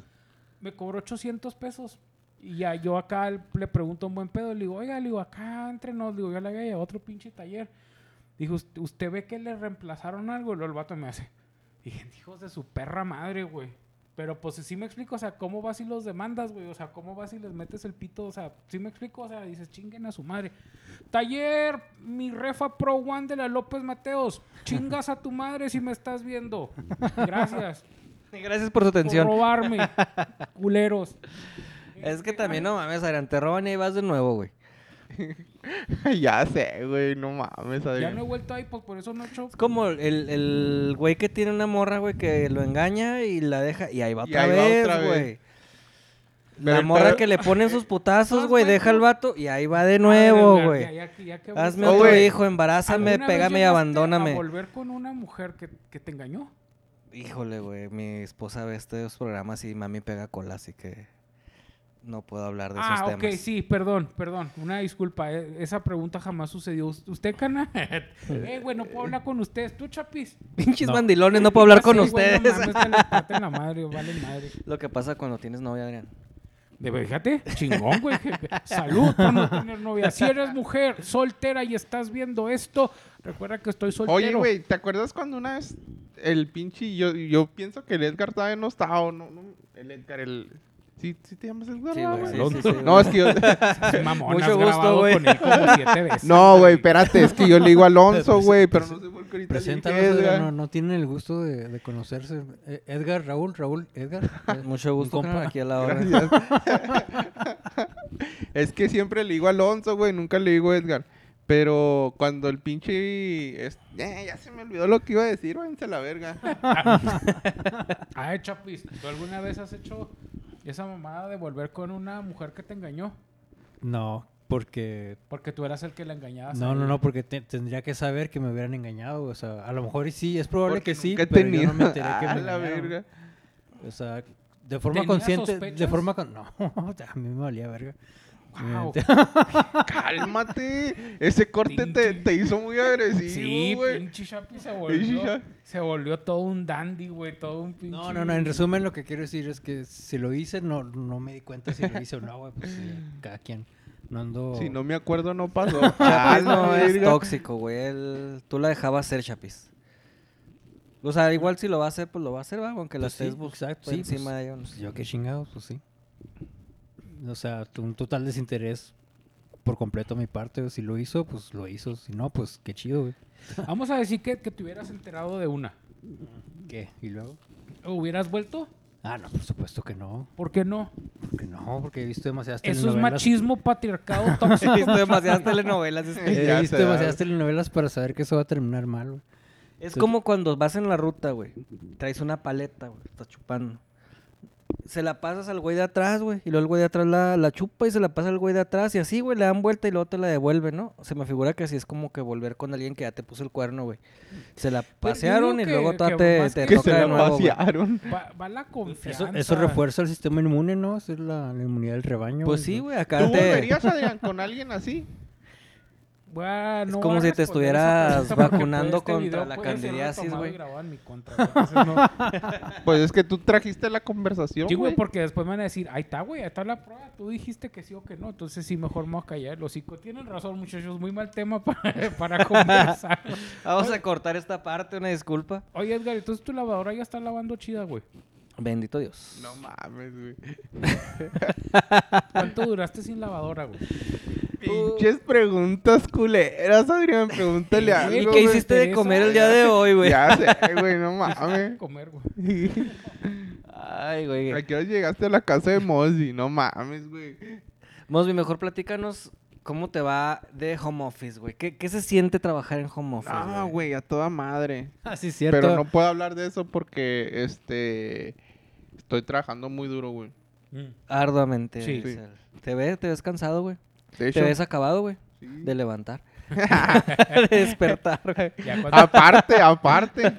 me cobró 800 pesos. Y ya yo acá le pregunto a un buen pedo, le digo, oiga, le digo, acá entre nos, digo, yo le había llevado otro pinche taller. Dijo, "¿Usted- ¿usted ve que le reemplazaron algo? Y luego el vato me hace. Dije, hijos de su perra madre, güey. Pero pues sí me explico, o sea, ¿cómo vas si los demandas, güey? O sea, ¿cómo vas si les metes el pito? O sea, sí me explico, o sea, dices, chinguen a su madre. Taller, mi refa Pro One de la López Mateos. Chingas a tu madre si me estás viendo. Gracias Gracias por su por atención. robarme, culeros. Es que también, no mames, Adrián, te roban y ahí vas de nuevo, güey. *laughs* ya sé, güey, no mames, Ya no he vuelto ahí, pues por eso no he hecho. Es como el, el güey que tiene una morra, güey, que lo engaña y la deja. Y ahí va Y otra ahí va vez, otra vez. güey. La morra que le ponen sus *laughs* putazos, ¿Te güey, deja al vato y ahí va de nuevo, güey. ya, ya, ya, ya que Hazme Oh, otro güey. hijo, embarázame, ¿Alguna vez pégame y abandóname. A volver con una mujer que, que te engañó. Híjole, güey, mi esposa ve estos programas y mami pega cola, así que no puedo hablar de esos Ah, temas. ok, sí, perdón, perdón. Una disculpa, eh, esa pregunta jamás sucedió. ¿Us- ¿Usted, cana? *laughs* eh, güey, no puedo hablar con ustedes. ¿Tú, Chapis? Pinches No. mandilones, no puedo hablar con Sí, güey, ustedes. no mames, que les parten la *laughs* madre, vale madre. Lo que pasa cuando tienes novia, Adrián. De fíjate, chingón, güey. Salud por no tener novia. Si eres mujer soltera y estás viendo esto, recuerda que estoy soltero. Oye, güey, ¿te acuerdas cuando una vez el pinche... Yo, yo pienso que el Edgar todavía no estaba, o no, no, el Edgar, el... ¿Sí, sí te llamas Edgar? Sí, no, güey, sí, güey? sí, sí, No, es que yo... *laughs* Mamón, Mucho gusto, güey. *laughs* No, güey, espérate, es que yo le digo Alonso, güey, pero no sé por qué ahorita Preséntalos, Edgar. no, no tienen el gusto de, de conocerse. Eh, Edgar, Raúl, Raúl, Edgar. *laughs* Mucho gusto, compa. aquí a la hora. Gracias. es que siempre le digo Alonso, güey, nunca le digo Edgar. Pero cuando el pinche... es- Eh, ya se me olvidó lo que iba a decir, váyanse a la verga. Ay, Chapis, ¿tú alguna vez has hecho esa mamada de volver con una mujer que te engañó? No, porque... Porque tú eras el que la engañabas. No, no, no, porque te- tendría que saber que me hubieran engañado. O sea, a lo mejor y sí, es probable Porque que sí, pero yo no me enteré que *laughs* me A la verga. O sea, De forma ¿Tenía consciente, de forma con... No, *laughs* a mí me valía verga. Wow. *laughs* Cálmate. Ese corte te, hizo muy agresivo, Sí, güey. pinche Chapi se Pinche volvió, se volvió todo un dandy, güey, todo un pinche... No, no, no, en resumen lo que quiero decir es que si lo hice, no, no me di cuenta si lo hice o no, güey, pues sí, cada quien. No ando... Si no me acuerdo, no pasó. Chapis *laughs* Ah, no la es tóxico, güey. Tú la dejabas ser, Chapis. O sea, igual si lo va a hacer, pues lo va a hacer, ¿va? Aunque la Pues sí, estés exacto, sí, encima pues, de ella. pues, yo qué chingados, pues sí. O sea, tu- un total desinterés por completo a mi parte. güey. Si lo hizo, pues lo hizo. Si no, pues qué chido, güey. *laughs* Vamos a decir que, que te hubieras enterado de una. ¿Qué? ¿Y luego? ¿Hubieras vuelto? Ah, no, por supuesto que no. ¿Por qué no? Porque no, porque he visto demasiadas Eso es telenovelas. machismo, patriarcado, *laughs* tóxico. He visto demasiadas telenovelas. es que- *laughs* He visto demasiadas telenovelas para saber que eso va a terminar mal, güey. Es como cuando vas en la ruta, güey. Traes una paleta, güey. Estás chupando. Se la pasas al güey de atrás, güey. Y luego el güey de atrás la, la chupa y se la pasa al güey de atrás. Y así, güey, le dan vuelta y luego te la devuelve, ¿no? Se me figura que así es como que volver con alguien que ya te puso el cuerno, güey. Se la pasearon y luego toda te, te que toca se de la nuevo, pasearon. Va, va la confianza. Eso, eso refuerza el sistema inmune, ¿no? Esa es la, la inmunidad del rebaño. Pues sí, güey, acá ¿Tú te... volverías, Adrián, con alguien así? Bueno, Es como si te estuvieras *laughs* vacunando este contra la candidiasis, güey. güey, no- *laughs* Pues es que tú trajiste la conversación, Sí, güey, güey. porque después me van a decir, ahí está, güey, ahí está la prueba. Tú dijiste que sí o que no. Entonces sí, mejor me voy a callar el hocico. Tienen razón, muchachos. Muy mal tema *laughs* para, para conversar. Vamos a cortar esta parte, una disculpa. Oye, Edgar, entonces tu lavadora ya está lavando chida, güey. Bendito Dios. No mames, güey. ¿Cuánto duraste sin lavadora, güey? Pinches preguntas culeras, Adrián. Pregúntale ¿Y algo, ¿Y qué hiciste de comer el día de hoy, güey? Ya sé, güey, no mames. Comer, güey. Ay, güey. ¿A qué hora llegaste a la casa de Mozzi? No mames, güey. Mosby, mejor platícanos cómo te va de home office, güey. ¿Qué, qué se siente trabajar en home office? No, güey, a toda madre. Ah, sí, cierto. Pero no puedo hablar de eso porque, este... Estoy trabajando muy duro, güey. Arduamente. Sí. él. ¿Te ves, te ves cansado, güey? De hecho, ¿Te ves acabado, güey? sí. De levantar. *laughs* *laughs* de despertar, *laughs* güey. Ya cuando, aparte, aparte.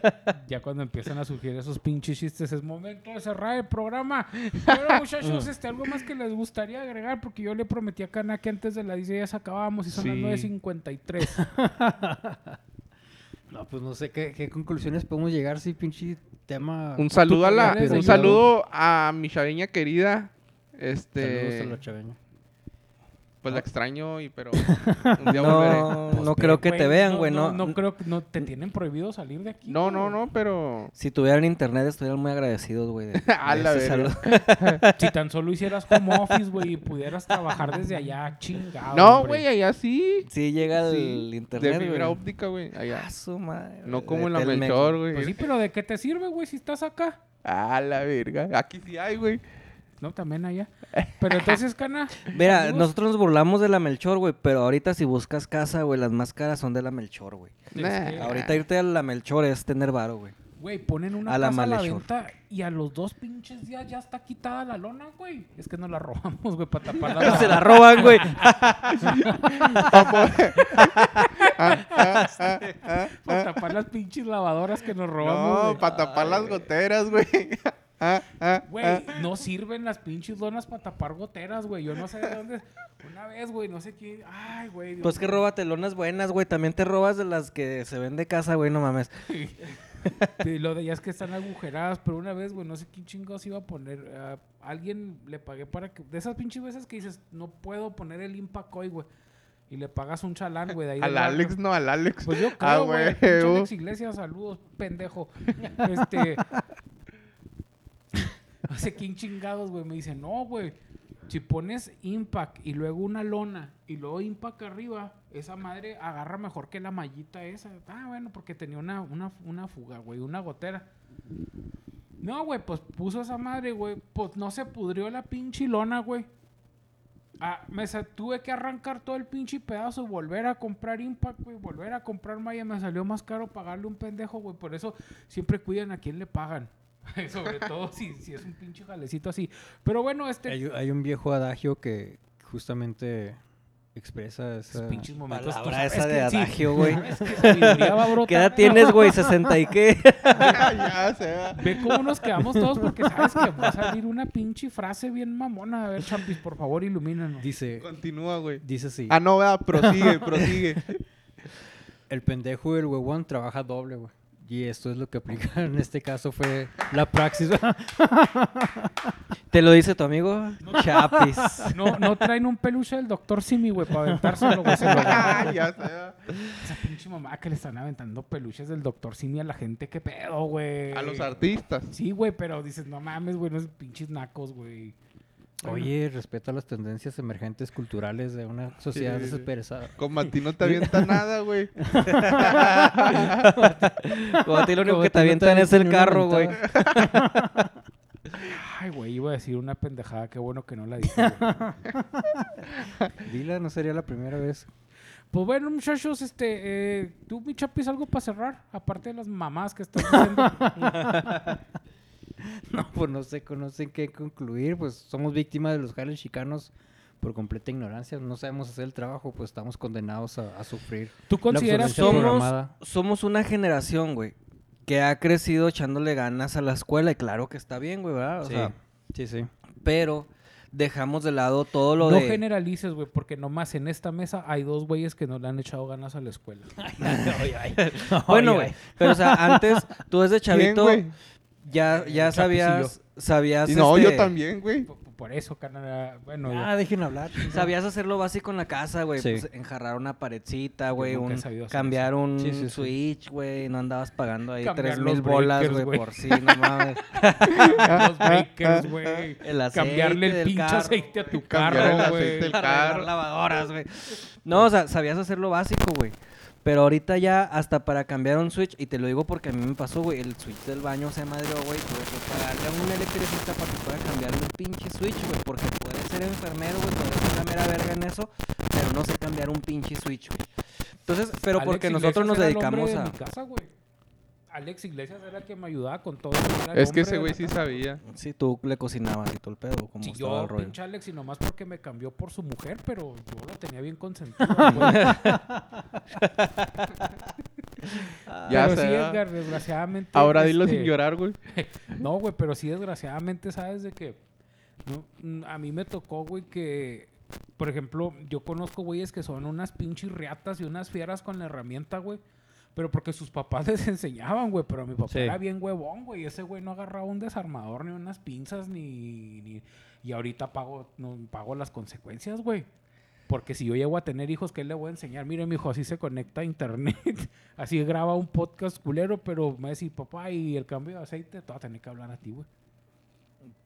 ya cuando empiezan a surgir esos pinches chistes, es momento de cerrar el programa. Bueno, muchachos, este, algo más que les gustaría agregar, porque yo le prometí a Cana que antes de las 10 ya se acabamos y son Sí. las 9.53. No, pues no sé qué, qué conclusiones podemos llegar si pinche tema... Un saludo a la, un saludo a mi chaveña querida. Este, Saludos a la chaveña. Pues la extraño y pero *laughs* un día volveré. No, Pues no ve, creo que te vean, güey. No, No, no creo que no te tienen prohibido salir de aquí. No, no, no, pero Si tuvieran internet estuvieran muy agradecidos, güey. de- *laughs* A de la ese verga. saludo. *laughs* Si tan solo hicieras home office, güey, y pudieras trabajar desde allá, chingado. No, hombre. güey, allá sí. Sí llega el Sí, internet, de fibra güey. óptica, güey, allá. Ah, su madre, No como de en la Telmex, Melchor, güey. güey. Pues sí, pero ¿de qué te sirve, güey, si estás acá? A la verga. Aquí sí hay, güey. No, también allá. Pero entonces, *laughs* Cana. Mira, amigos, nosotros nos burlamos de la Melchor, güey, pero ahorita si buscas casa, güey, las más caras son de la Melchor, güey. Nah. Ahorita irte a la Melchor es tener varo, güey. Güey, ponen una A la casa a la venta y a los dos pinches días ya está quitada la lona, güey. Es que nos la robamos, güey, para tapar la *laughs* Se la roban, güey. *laughs* Para tapar las pinches lavadoras que nos robamos, No, para tapar las goteras, güey. Ah, ah, Güey, ah. no sirven las pinches lonas para tapar goteras, güey. Yo no sé de dónde. Una vez, güey, no sé qué. Ay, güey. Dios Pues que mío. róbate lonas buenas, güey. También te robas de las que se ven de casa, güey, no mames. Sí, lo de ellas que están agujeradas, pero una vez, güey, no sé quién chingados iba a poner. a alguien le pagué para que. De esas pinches veces que dices, no puedo poner el impact hoy, güey. Y le pagas un chalán, güey, de ahí. *laughs* Al del barrio. Alex, no, al Alex. Pues yo Ah, creo, güey. pinche huevo. Alex Iglesias, saludos, pendejo. *laughs* Este. No sé quién chingados, güey. Me dice, no, güey. Si pones impact y luego una lona y luego impact arriba, esa madre agarra mejor que la mallita esa. Ah, bueno, porque tenía una, una, una fuga, güey, una gotera. No, güey, pues puso esa madre, güey. Pues no se pudrió la pinche lona, güey. Ah, me tuve que arrancar todo el pinche pedazo, volver a comprar Impact, güey, volver a comprar Maya, me salió más caro pagarle un pendejo, güey, por eso siempre cuidan a quién le pagan. *laughs* Sobre todo si, si es un pinche jalecito así. Pero bueno, este... Hay, hay un viejo adagio que justamente expresa esa... pinches momentos. Palabra esa de adagio, güey. ¿Qué edad tienes, güey? ¿60 y qué? *laughs* *laughs* ya, se va. Ve cómo nos quedamos todos porque sabes que va a salir una pinche frase bien mamona. A ver, Champis, por favor, ilumínanos. Dice, Continúa, güey. dice así. Ah, no, vea, prosigue, prosigue. El pendejo y el huevón trabaja doble, güey. Y esto es lo que *laughs* aplica en este caso fue la praxis. ¿Te lo dice tu amigo? Chapis. *laughs* No, no traen un peluche del doctor Simi, güey, para aventárselo, güey. Ah, *laughs* ya se va. Esa pinche mamá que le están aventando peluches del doctor Simi a la gente, qué pedo, güey. A los artistas. Sí, güey, pero dices, no mames, güey, no es pinches nacos, güey. Bueno, Oye, respeta las tendencias emergentes culturales de una sociedad Sí, sí, sí. desesperanzada. Como a ti no te avienta *laughs* nada, güey. Como a ti lo único que te no avientan te es el carro, güey. *laughs* Ay, güey, iba a decir una pendejada, qué bueno que no la dije. *laughs* Dila, no sería la primera vez. Pues bueno, muchachos, este, eh, tú, mi chapis, algo para cerrar, aparte de las mamás que estás diciendo. *laughs* No, pues no sé, no sé en qué concluir. Pues somos víctimas de los jales chicanos por completa ignorancia. No sabemos hacer el trabajo, pues estamos condenados a, a sufrir. ¿Tú consideras Somos, somos una generación, güey, que ha crecido echándole ganas a la escuela. Y claro que está bien, güey, ¿verdad? O sí, sea, sí, sí. pero dejamos de lado todo lo no de... generalices, güey, porque nomás en esta mesa hay dos güeyes que no le han echado ganas a la escuela. *laughs* Bueno, güey. Pero, o sea, antes, tú desde *laughs* ¿Quién, chavito? Ya, ya Chapis y yo. sabías... Sabías, Y no, este, yo también, güey. Por, por eso, carnal, bueno, yo- Ah, dejen hablar. *laughs* Sabías hacer lo básico en la casa, güey. Sí. Pues enjarrar una paredcita, güey. un- Cambiar un Sí, sí, sí. switch, güey. No andabas pagando ahí tres mil bolas, güey, por sí, no mames. *laughs* los breakers, güey. *laughs* El aceite Cambiarle el del pinche carro. aceite a tu carro, aceite güey. del Arreglar carro. lavadoras, güey. No, o sea, sabías hacer lo básico, güey. Pero ahorita ya hasta para cambiar un switch, y te lo digo porque a mí me pasó, güey, el switch del baño se madrió, güey, tuve que pagarle a un electricista para que pueda cambiarle un pinche switch, güey, porque puede ser enfermero, güey, puede ser la mera verga en eso, pero no sé cambiar un pinche switch, güey. Entonces, pero Alex porque nosotros nos el dedicamos de a... mi casa, güey. Alex Iglesias era el que me ayudaba con todo. Es que ese güey sí sabía. Sí, tú le cocinabas y todo el pedo, como Sí, estaba yo, el rollo. pinche Alex, y nomás porque me cambió por su mujer, pero yo lo tenía bien consentido. *laughs* güey. *laughs* Ya pero sé, sí, ¿verdad? Edgar, desgraciadamente. Ahora dilo este, sin llorar, güey. *laughs* No, güey, pero sí, desgraciadamente, sabes de que no, a mí me tocó, güey, que, por ejemplo, yo conozco güeyes que son unas pinches riatas y unas fieras con la herramienta, güey. Pero porque sus papás *laughs* les enseñaban, güey. Pero mi papá Sí. era bien huevón, güey. Ese güey no agarraba un desarmador, ni unas pinzas, ni... ni- y ahorita pago, no, pago las consecuencias, güey. Porque si yo llego a tener hijos, ¿qué le voy a enseñar? Mire, mi hijo, así se conecta a internet. *laughs* así graba un podcast culero, pero me va a decir, papá, y el cambio de aceite, te va a tener que hablar a ti, güey.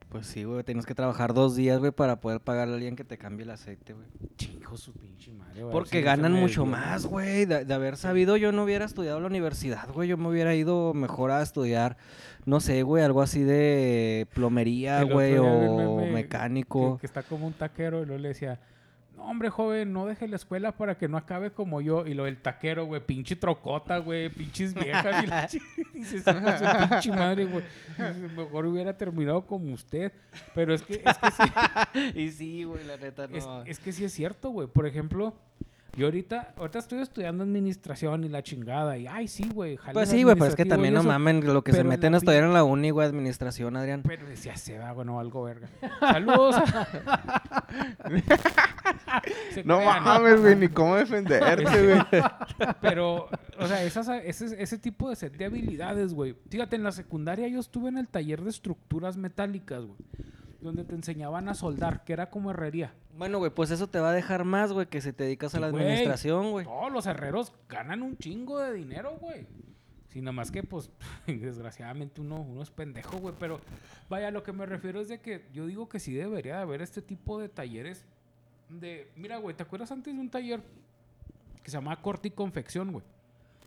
Pues sí, güey, tienes que trabajar dos días, güey, para poder pagarle a alguien que te cambie el aceite, güey. Chingo su pinche madre, güey. Porque ganan mucho más, güey. De, de haber sabido, yo no hubiera estudiado la universidad, güey. Yo me hubiera ido mejor a estudiar, no sé, güey, algo así de plomería, güey, o mecánico. Que, que está como un taquero y luego le decía, no, hombre, joven, no deje la escuela para que no acabe como yo. Y lo del taquero, güey, pinche trocota, güey, pinches viejas. y la chi- y dices, "Hijo de su pinche madre, güey. Mejor hubiera terminado como usted. Pero es que, es que sí, *laughs* y sí, güey, la neta no. es, es que sí es cierto, güey. Por ejemplo, yo ahorita, ahorita estoy estudiando administración y la chingada. Y, ay, sí, güey. pues sí, güey, pero es que también no mamen lo que se meten a estudiar en la uni, güey, administración, Adrián. Pero decía, se va, bueno, algo verga. *laughs* Saludos. *laughs* No mames, güey, ni cómo defenderte, güey. Pero, o sea, esas, ese, ese tipo de set de habilidades, güey. Fíjate, en la secundaria yo estuve en el taller de estructuras metálicas, güey. Donde te enseñaban a soldar, que era como herrería. Bueno, güey, pues eso te va a dejar más, güey, que si te dedicas a la güey. administración, güey. Todos los herreros ganan un chingo de dinero, güey. Sí, nada más que, pues, *laughs* desgraciadamente uno, uno es pendejo, güey. Pero, vaya, lo que me refiero es de que yo digo que sí debería de haber este tipo de talleres de... Mira, güey, ¿te acuerdas antes de un taller que se llamaba corte y confección, güey?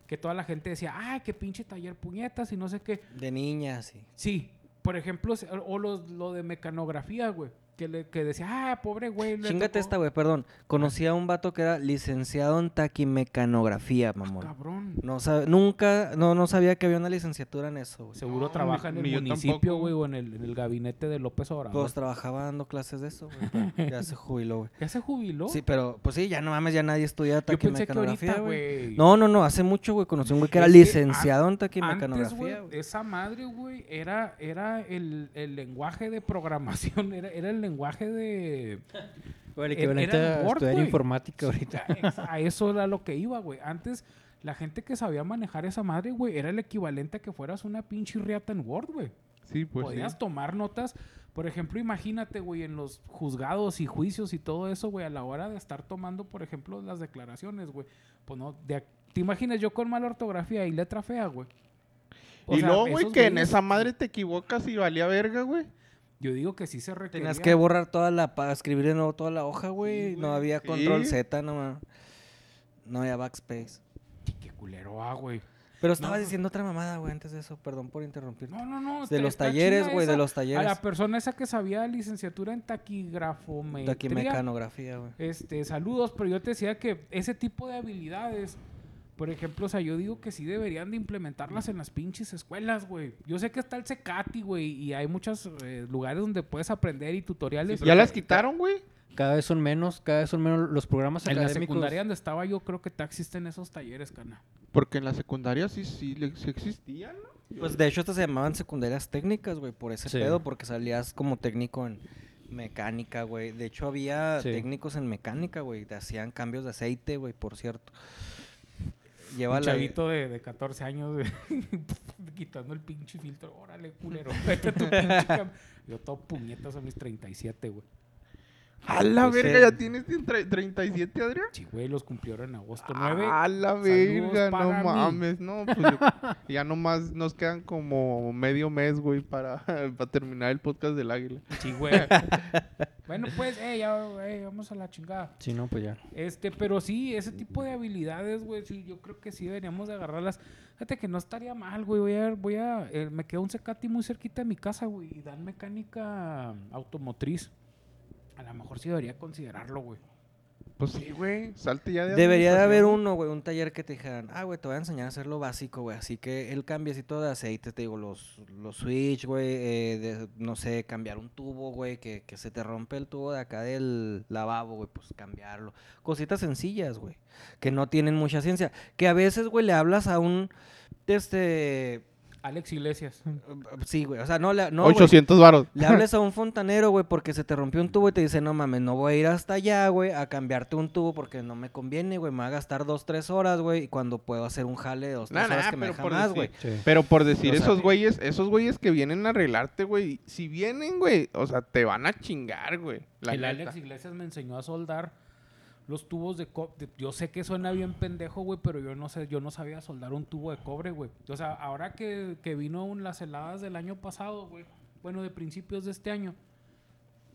Que toda la gente decía, ay, qué pinche taller puñetas y no sé qué. De niñas, sí. Sí, por ejemplo, o los- lo de mecanografía, güey. Que, le, que decía, ah, pobre güey. le Chingate tocó". esta, güey, perdón. Conocí a un vato que era licenciado en taquimecanografía, mamón. Cabrón. No sab- nunca, no, no sabía que había una licenciatura en eso, güey. Seguro No, trabaja en el municipio, güey, o en el, en el gabinete de López Obrador. Pues trabajaba dando clases de eso, güey. Ya se *laughs* jubiló, güey. ¿Ya se jubiló? Sí, pero pues sí, ya no mames, ya nadie estudia taquimecanografía, güey. No, no, no, hace mucho, güey, conocí a un güey que era Es que licenciado en Antes, taquimecanografía, güey. esa madre, güey, era, era el, el lenguaje de programación, *laughs* era, era el lenguaje de... Güey, el Era- equivalente era a Word, estudiar informática ahorita. A eso era lo que iba, güey. Antes, la gente que sabía manejar esa madre, güey, era el equivalente a que fueras una pinche riata en Word, güey. Sí, pues Podías sí. tomar notas. Por ejemplo, imagínate, güey, en los juzgados y juicios y todo eso, güey, a la hora de estar tomando, por ejemplo, las declaraciones, güey. Pues no, de te imaginas yo con mala ortografía y letra fea, güey. O Y sea, luego, güey, que en esa madre te equivocas y valía verga, güey. Yo digo que sí se requería. Tenías que borrar toda la, para escribir de nuevo toda la hoja, güey. no había sí. control Z, no ma- No había backspace. Qué culero, ah, güey. Pero estabas no. diciendo otra mamada, güey, antes de eso. Perdón por interrumpir. No, no, no. de los talleres, güey, de los A talleres. la persona esa que sabía licenciatura en taquigrafometría. Taquimecanografía, güey. Este, saludos, pero yo te decía que ese tipo de habilidades, por ejemplo, o sea, yo digo que sí deberían de implementarlas en las pinches escuelas, güey. Yo sé que está el Secati, güey, y hay muchos eh, lugares donde puedes aprender y tutoriales. ¿Ya las quitaron, güey? Cada vez son menos, cada vez son menos los programas En la académicos. secundaria donde estaba yo creo que te existen esos talleres, cana. Porque en la secundaria sí, sí, sí existían, ¿no? Pues de hecho estas se llamaban secundarias técnicas, güey, por ese Sí. pedo, porque salías como técnico en mecánica, güey. De hecho había Sí. técnicos en mecánica, güey, te hacían cambios de aceite, güey, por cierto. Lleva Un la- chavito de, de 14 años *laughs* quitando el pinche filtro. Órale, culero. *laughs* Vete tu pinche cam-". Yo todo puñetas a mis 37, güey. A la Pues, verga. ¿ya tienes tre- 37, Adrián? Sí, güey, los cumplieron en agosto 9. A la Saludos verga, no mí. mames, no, pues yo- *laughs* ya nomás nos quedan como medio mes, güey, para, *laughs* para terminar el podcast del águila. Sí, güey. *laughs* bueno, pues, eh, ya, eh, vamos a la chingada. Sí, no, pues ya. Este, pero sí, ese tipo de habilidades, güey, sí, yo creo que sí deberíamos de agarrarlas. Fíjate que no estaría mal, güey. Voy a, voy a, eh, me queda un Secati muy cerquita de mi casa, güey, y dan mecánica automotriz. A lo mejor sí debería considerarlo, güey. Pues sí, güey, salte ya de Debería de haber uno, güey, un taller que te dijeran, ah, güey, te voy a enseñar a hacer lo básico, güey. Así que el cambiecito de aceite, te digo, los, los switch, güey, eh, no sé, cambiar un tubo, güey, que, que se te rompe el tubo de acá del lavabo, güey, pues cambiarlo. Cositas sencillas, güey, que no tienen mucha ciencia. Que a veces, güey, le hablas a un, este, Alex Iglesias. sí, güey, o sea, no, le, no, güey, 800 varos. le hables a un fontanero, güey, porque se te rompió un tubo y te dice, no mames, no voy a ir hasta allá, güey, a cambiarte un tubo porque no me conviene, güey, me va a gastar dos, tres horas, güey, y cuando puedo hacer un jale de dos, tres Nah, nah, horas que me deja más, güey. Sí. Pero por decir O sea, esos güeyes, esos güeyes que vienen a arreglarte, güey, si vienen, güey, o sea, te van a chingar, güey. La el neta. Alex Iglesias me enseñó a soldar los tubos de cobre. Yo sé que suena bien pendejo, güey, pero yo no sé, yo no sabía soldar un tubo de cobre, güey. O sea, ahora que, que vino un- las heladas del año pasado, güey, bueno, de principios de este año,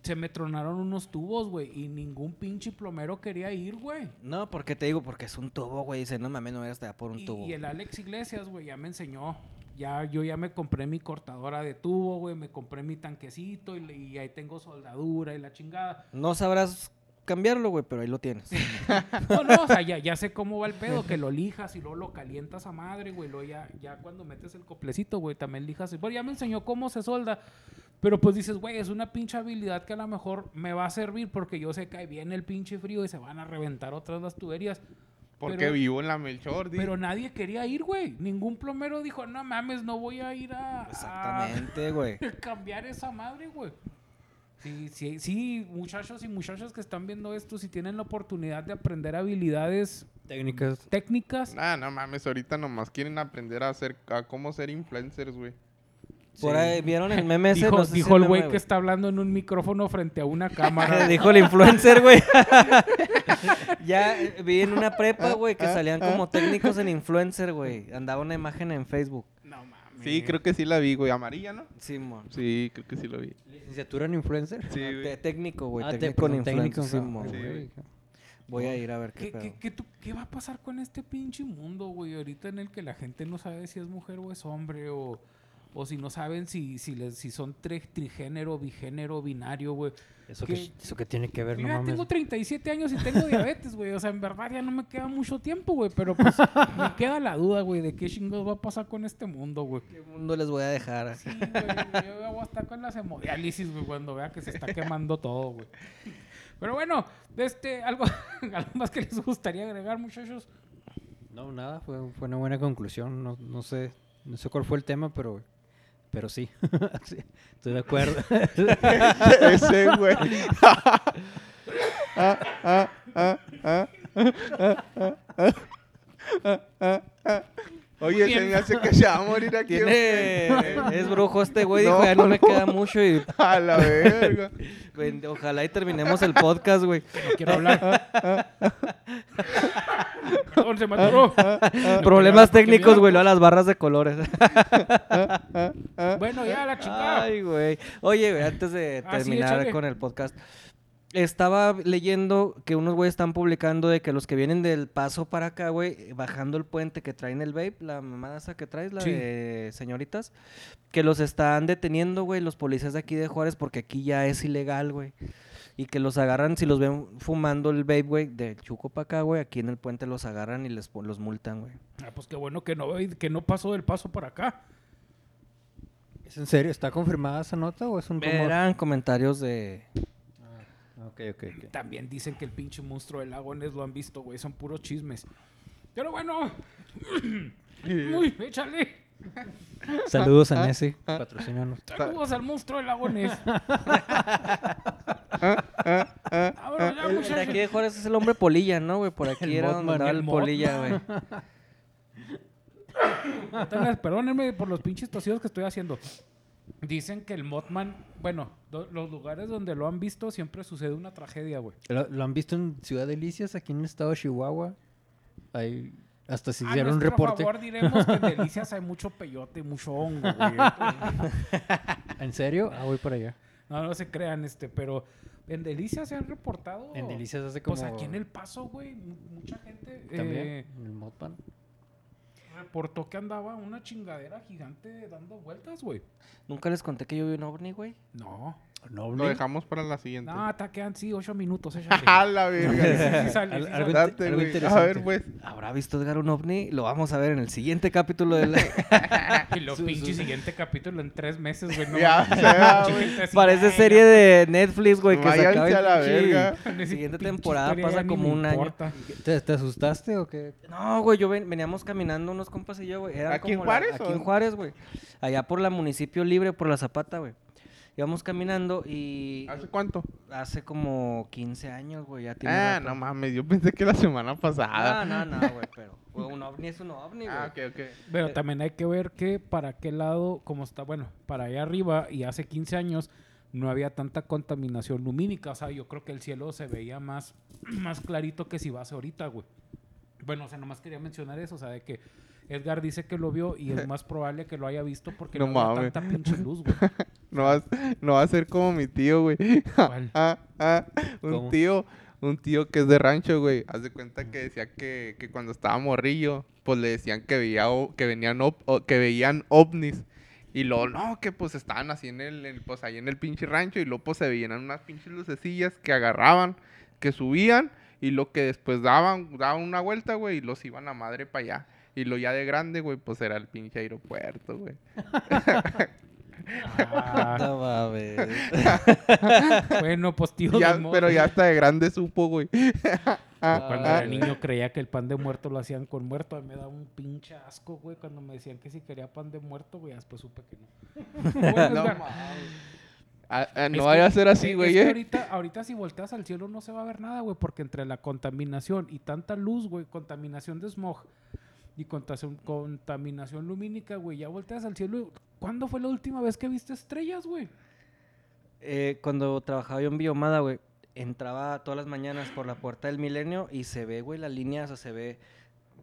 se me tronaron unos tubos, güey, y ningún pinche plomero quería ir, güey. No, porque te digo, porque es un tubo, güey, dice, no mames, no voy a por un Y, tubo. y el Alex Iglesias, güey, ya me enseñó. Ya, yo ya me compré mi cortadora de tubo, güey, me compré mi tanquecito y, y ahí tengo soldadura y la chingada. No sabrás cambiarlo, güey, pero ahí lo tienes. *laughs* No, no, o sea, ya, ya sé cómo va el pedo, que lo lijas y luego lo calientas a madre, güey. Luego ya, ya cuando metes el coplecito, güey, también lijas. Bueno, ya me enseñó cómo se solda. Pero pues dices, güey, es una pinche habilidad que a lo mejor me va a servir porque yo sé que ahí viene el pinche frío y se van a reventar otras las tuberías. Porque pero- vivo en la Melchor. Pero nadie quería ir, güey. Ningún plomero dijo, no mames, no voy a ir a, a Exactamente, güey. *laughs* cambiar esa madre, güey. Sí, sí, sí, muchachos y muchachas que están viendo esto, si tienen la oportunidad de aprender habilidades Técnicas. técnicas, Nah, no mames, ahorita nomás quieren aprender a hacer, a cómo ser influencers, güey. Por Sí. ahí, ¿vieron el meme ese? dijo, No sé si dijo el güey que está hablando en un micrófono frente a una cámara. *laughs* Dijo el influencer, güey. *laughs* ya eh, vi en una prepa, güey, que salían como técnicos en influencer, güey. Andaba una imagen en Facebook. Sí, creo que sí la vi, güey. Amarilla, ¿no? Simón. Sí, creo que sí lo vi. ¿Licenciatura en influencer? Sí, güey. te- técnico, güey. Ah, técnico técnico, influencer. sí, güey. güey. Voy a ir a ver qué ¿Qué, pedo. qué, qué tú- qué va a pasar con este pinche mundo, güey? Ahorita en el que la gente no sabe si es mujer o es hombre o... o si no saben si, si, les, si son tri- trigénero, bigénero, binario, güey. ¿Eso que, eso que tiene que ver, Yo no ya mames. tengo 37 años y tengo diabetes, güey. O sea, en verdad ya no me queda mucho tiempo, güey. Pero pues *laughs* me queda la duda, güey, de qué chingados va a pasar con este mundo, güey. ¿Qué mundo les voy a dejar? Sí, güey. Yo voy a estar con las hemodiálisis, güey, cuando vea que se está quemando todo, güey. Pero bueno, este, algo, *laughs* algo más que les gustaría agregar, muchachos. No, nada, fue, fue una buena conclusión. No, no sé no sé cuál fue el tema, pero, pero sí. Sí, Estoy de acuerdo. Ese, güey. Ah, ah, ah, Oye, se me hace que se va a morir aquí. Tiene... güey. Es brujo este güey, No, dijo, ya no me queda mucho y *laughs* A la verga. *laughs* ojalá y terminemos el podcast, güey. No quiero hablar. *laughs* Perdón, se me atoró. Problemas técnicos, güey, luego las barras de colores. Bueno, ya la chingada. Ay, güey. Oye, güey, antes de Ah, sí, terminar con el podcast, estaba leyendo que unos güeyes están publicando de que los que vienen del paso para acá, güey, bajando el puente que traen el vape, la mamada esa que traes, la Sí. de señoritas, que los están deteniendo, güey, los policías de aquí de Juárez, porque aquí ya es ilegal, güey. Y que los agarran, si los ven fumando el vape, güey, del chuco para acá, güey, aquí en el puente los agarran y les los multan, güey. Ah, pues qué bueno que no, que no pasó del paso para acá. ¿Es en serio? ¿Está confirmada esa nota o es un rumor? Eran comentarios de... También dicen que el pinche monstruo del lago Ness lo han visto, güey. Son puros chismes. Pero bueno. *coughs* Uy, échale. Saludos a Nessie, patrocinanos. Saludos al monstruo del lago Ness. *laughs* Ah, ah. Ahora ya, El, el de muchachos. aquí de Juárez es el hombre polilla, ¿no, güey? Por aquí El era donde Mothman, andaba el el polilla, güey. *laughs* Entonces, Perdónenme por los pinches tosidos que estoy haciendo. Dicen que el Mothman, bueno, do- los lugares donde lo han visto siempre sucede una tragedia, güey. ¿Lo, lo han visto en Ciudad Delicias, aquí en el estado de Chihuahua? Ahí hasta se A hicieron un reporte. favor diremos que en *laughs* Delicias hay mucho peyote mucho hongo, güey. *laughs* ¿En serio? Ah, voy para allá. No, no se crean, este, pero en Delicias se han reportado. En Delicias hace como... Pues aquí en El Paso, güey, mu- mucha gente También, eh, en el Modpan. Reportó que andaba una chingadera gigante dando vueltas, güey. Nunca les conté que yo vi un ovni, güey. No. No, Lo dejamos para la siguiente. No, hasta quedan, sí, ocho minutos. *laughs* A la verga. Algo güey. A interesante. ver, pues. ¿Habrá visto Edgar un ovni? Lo vamos a ver en el siguiente capítulo de la... *laughs* Y lo pinche siguiente capítulo en tres meses, güey. No, Ya sea, *laughs* güey. Parece serie de Netflix, güey, que se acaba a la verga. esa siguiente temporada pasa como un año. importa. ¿Te, te asustaste o qué? No, güey, yo ven- veníamos caminando unos compas y yo, güey. ¿Aquí en la- Juárez aquí en Juárez, güey. Allá por la municipio libre, por la Zapata, güey. Íbamos caminando y ¿Hace cuánto? hace como 15 años, güey, ya tiene Ah, rato. no mames. Yo pensé que la semana pasada. No, no, no, güey, pero güey, un ovni es un ovni, güey. Ah, ok, ok. Pero también hay que ver que para qué lado, como está, bueno, para allá arriba y hace 15 años no había tanta contaminación lumínica. O sea, yo creo que el cielo se veía más, *clears throat* más clarito que si va a ser ahorita, güey. Bueno, o sea, nomás quería mencionar eso, o sea, de que Edgar dice que lo vio y es *laughs* más probable que lo haya visto porque no, No había mames. tanta pinche luz, güey. *laughs* No va, no va a ser como mi tío, güey. *laughs* ¿Cuál? Ah, ah, un ¿Cómo? tío, un tío que es de rancho, güey. Haz de cuenta que decía que, que cuando estaba morrillo, pues le decían que veía que venían que veían ovnis. Y luego, no, que pues estaban así en el, el- pues ahí en el pinche rancho, y luego pues se veían unas pinches lucecillas que agarraban, que subían, y lo que después daban, daban una vuelta, güey, y los iban a madre para allá. Y lo ya de grande, güey, pues era el pinche aeropuerto, güey. Ah, No mames. bueno, pues tío, Ya- pero ya hasta de grande supo, güey. Ah, Cuando ah, era niño creía que el pan de muerto lo hacían con muerto. A mí me daba un pinche asco, güey, cuando me decían que si quería pan de muerto, güey. Después supe que no. *laughs* Bueno, No Ah, ah, no que- vaya a ser así, es güey, que eh. ahorita, ahorita si volteas al cielo no se va a ver nada, güey, porque entre la contaminación y tanta luz, güey, contaminación de smog y contaminación, lumínica, güey, ya volteas al cielo. ¿Cuándo fue la última vez que viste estrellas, güey? Eh, cuando trabajaba yo en Biomada, güey, entraba todas las mañanas por la puerta del milenio y se ve, güey, la línea, o sea, se ve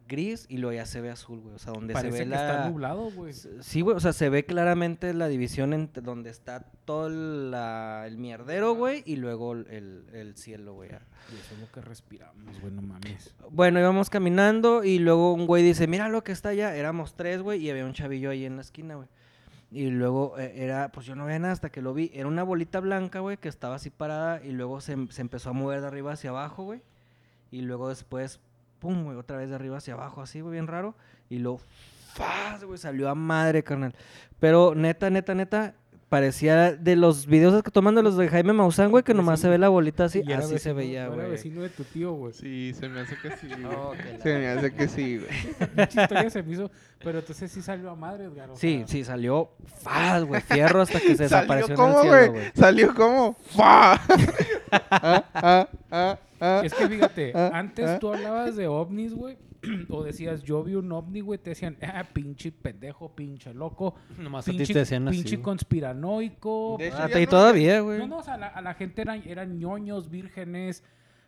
gris y luego ya se ve azul, güey. O sea, donde Parece se ve que está la... nublado, güey. Sí, güey, o sea, se ve claramente la división entre donde está todo el, la- el mierdero, güey, y luego el, el cielo, güey. Y eso es lo que respiramos, güey, no mames. Bueno, íbamos caminando y luego un güey dice, mira lo que está allá. Éramos tres, güey, y había un chavillo ahí en la esquina, güey. Y luego eh, era, pues yo no veía nada hasta que lo vi. Era una bolita blanca, güey, que estaba así parada y luego se, se empezó a mover de arriba hacia abajo, güey. Y luego después, pum, güey, otra vez de arriba hacia abajo, así, güey, bien raro. Y luego, ¡faz! güey, salió a madre, carnal. Pero neta, neta, neta, parecía de los videos que toman de los de Jaime Maussan, güey, que nomás se ve la bolita así. Y era Así se vecino- veía, Era güey. vecino de tu tío, güey. Sí, se me hace que sí. güey. Oh, Se me hace que sí, güey. *laughs* Historia se me hizo. Pero entonces sí salió a madre, Edgar. Sí, sí, salió faz, güey, fierro hasta que se *laughs* ¿Salió desapareció en cómo, güey? Salió como ¡Fa! *laughs* Ah, ah, ah, ah. Es que fíjate, Ah, antes ah. tú hablabas de ovnis, güey. *clears throat* o decías, yo vi un ovni, güey. Te decían, ah, pinche pendejo, pinche loco. Nomás a ti Pinche, te decían así. pinche güey. conspiranoico. De hecho, Ah, y no- todavía, güey. No, no, o sea, la- a la gente eran, eran ñoños, vírgenes.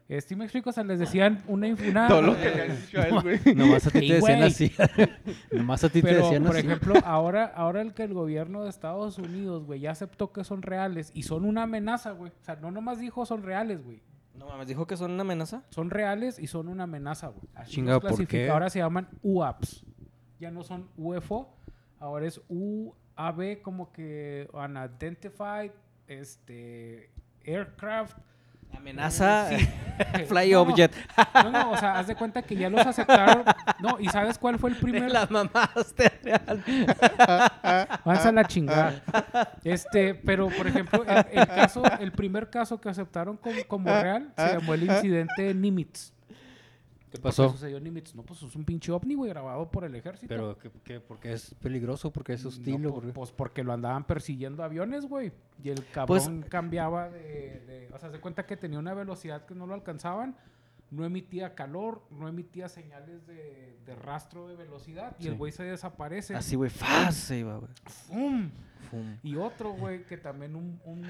Este, me explico, o sea, les decían una... una Todo lo que le han dicho a él, güey. *laughs* Nomás a ti te decían así. *laughs* Nomás a ti te Pero, decían por así. ejemplo, ahora, ahora el que el gobierno de Estados Unidos, güey, ya aceptó que son reales y son una amenaza, güey. O sea, no nomás dijo son reales, güey. No mames, dijo que son una amenaza. Son reales y son una amenaza, güey. Así Chingado, los ¿por clasifica. qué? Ahora se llaman UAPs. Ya no son UFO, ahora es UAV como que unidentified este aircraft Amenaza, Sí. *laughs* fly No, object. No, no, o sea, haz de cuenta que ya los aceptaron. No, ¿y sabes cuál fue el *laughs* primer? La mamaste real. *laughs* Vas a la chingada. Este, pero por ejemplo, el, el caso, el primer caso que aceptaron como, como real se llamó el incidente Nimitz. ¿Qué ¿Qué pasó? sucedió en Nimitz? No, pues es un pinche ovni, güey, grabado por el ejército. Pero, ¿qué, qué, ¿por qué es peligroso? ¿Por qué es hostil? po- ¿Por qué? pues porque lo andaban persiguiendo aviones, güey. Y el Pues- cabrón cambiaba de, de- O sea, se cuenta que tenía una velocidad que no lo alcanzaban. No emitía calor, no emitía señales de, de rastro de velocidad. Y el güey se desaparece. Así, güey, faz se iba, güey. ¡Fum! Fum. Y otro, güey, que también un, un,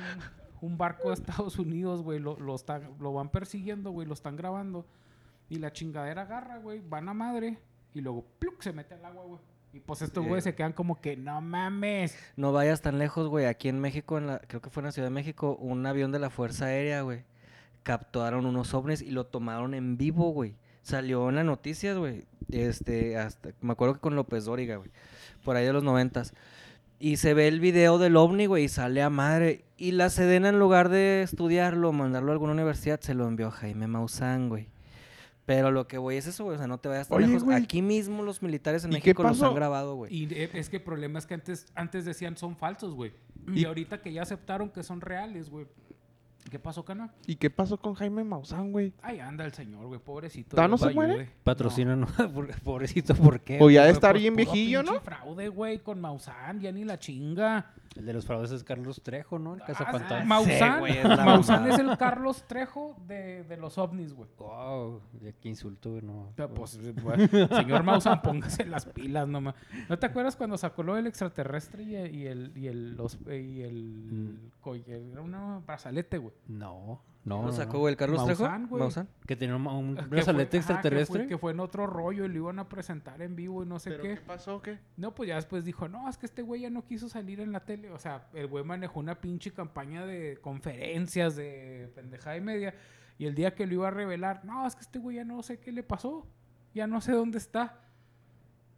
un barco de Estados Unidos, güey, lo, lo, está- lo van persiguiendo, güey, lo están grabando. Y la chingadera agarra, güey, van a madre. Y luego, ¡pluc! se mete al agua, güey. Y pues estos Sí. güeyes se quedan como que, no mames. No vayas tan lejos, güey. Aquí en México, en la, creo que fue en la Ciudad de México, un avión de la Fuerza Aérea, güey. Capturaron unos ovnis y lo tomaron en vivo, güey. Salió en las noticias, güey. Este, hasta, me acuerdo que con López Dóriga, güey. Por ahí de los noventas. Y se ve el video del ovni, güey, y sale a madre. Y la Sedena, en lugar de estudiarlo, mandarlo a alguna universidad, se lo envió a Jaime Maussan, güey. Pero lo que voy es eso, güey. O sea, no te vayas tan Oye, lejos. güey. Aquí mismo los militares en ¿Y qué México los han grabado, güey. Y es que el problema es que antes, antes decían son falsos, güey. Y, Y- ahorita que ya aceptaron que son reales, güey. ¿Qué pasó, cana? ¿Y qué pasó con Jaime Maussan, güey? Ahí anda el señor, güey, pobrecito. ¿Todavía no se muere? Patrocina, *laughs* Por- pobrecito, ¿por qué? O ya de estar pues, bien viejillo, ¿no? fraude, güey, con Maussan, ya ni la chinga. El de los fraudes es Carlos Trejo, ¿no? El Ah, cazafantasma. Maussan, güey, es Maussan el Carlos Trejo de, de los ovnis, güey. Wow, ya qué insulto, güey, no. Pues, güey, señor Maussan, póngase las pilas nomás. ¿No te acuerdas cuando sacó lo del extraterrestre y el, y el, y el, los- y el, Mm. Co- era un brazalete, güey? No, no. ¿Lo no, sacó, no. el Carlos Maussan, Trejo? Maussan. Que tenía un, un Que fue- brazalete ajá, que fue- extraterrestre. Que fue, en otro rollo y lo iban a presentar en vivo y no sé ¿Pero qué. qué pasó? ¿Qué? No, pues ya después dijo, no, es que este güey ya no quiso salir en la tele. O sea, el güey manejó una pinche campaña de conferencias de pendejada y media. Y el día que lo iba a revelar, no, es que este güey ya no sé qué le pasó. Ya no sé dónde está.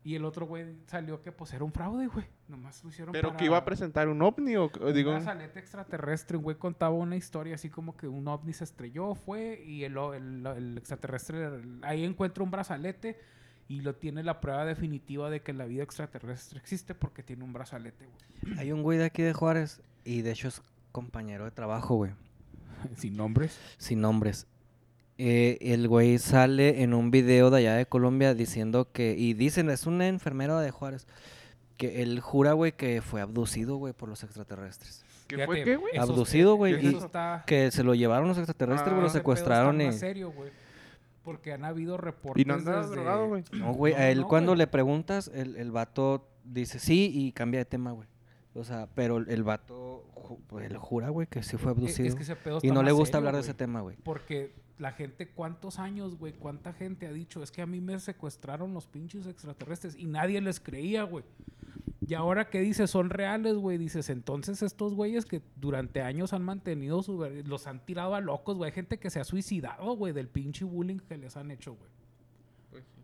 Y el otro güey salió que pues era un fraude, güey. Nomás lo hicieron ¿Pero para que iba a presentar un ovni o o digo? un brazalete extraterrestre. Un güey contaba una historia así como que un ovni se estrelló, fue, y el, o- el- el extraterrestre ahí encuentra un brazalete y lo tiene la prueba definitiva de que la vida extraterrestre existe porque tiene un brazalete, güey. Hay un güey de aquí de Juárez y de hecho es compañero de trabajo, güey. *laughs* Sin nombres. Sin nombres. Eh, el güey sale en un video de allá de Colombia diciendo que, y dicen, es una enfermera de Juárez, que él jura, güey, que fue abducido, güey, por los extraterrestres. ¿Qué Fíjate, fue qué, güey? Abducido, güey, y- está- Que se lo llevaron los extraterrestres, güey, Ah, lo está secuestraron y... más serio, güey. Porque han habido reportes Y no andaba desde- drogado, güey. No, güey, No, a él no, cuando le preguntas, el, el vato dice sí y cambia de tema, güey. O sea, pero el vato, ju- pues, él jura, güey, que sí fue abducido. Es que ese pedo y no le gusta serio, hablar de ese tema, güey. Porque la gente, ¿cuántos años, güey? ¿Cuánta gente ha dicho? Es que a mí me secuestraron los pinches extraterrestres y nadie les creía, güey. Y ahora que dices, son reales, güey, dices, entonces estos güeyes que durante años han mantenido su... Los han tirado a locos, güey. Hay gente que se ha suicidado, güey, del pinche bullying que les han hecho, güey. Pues sí.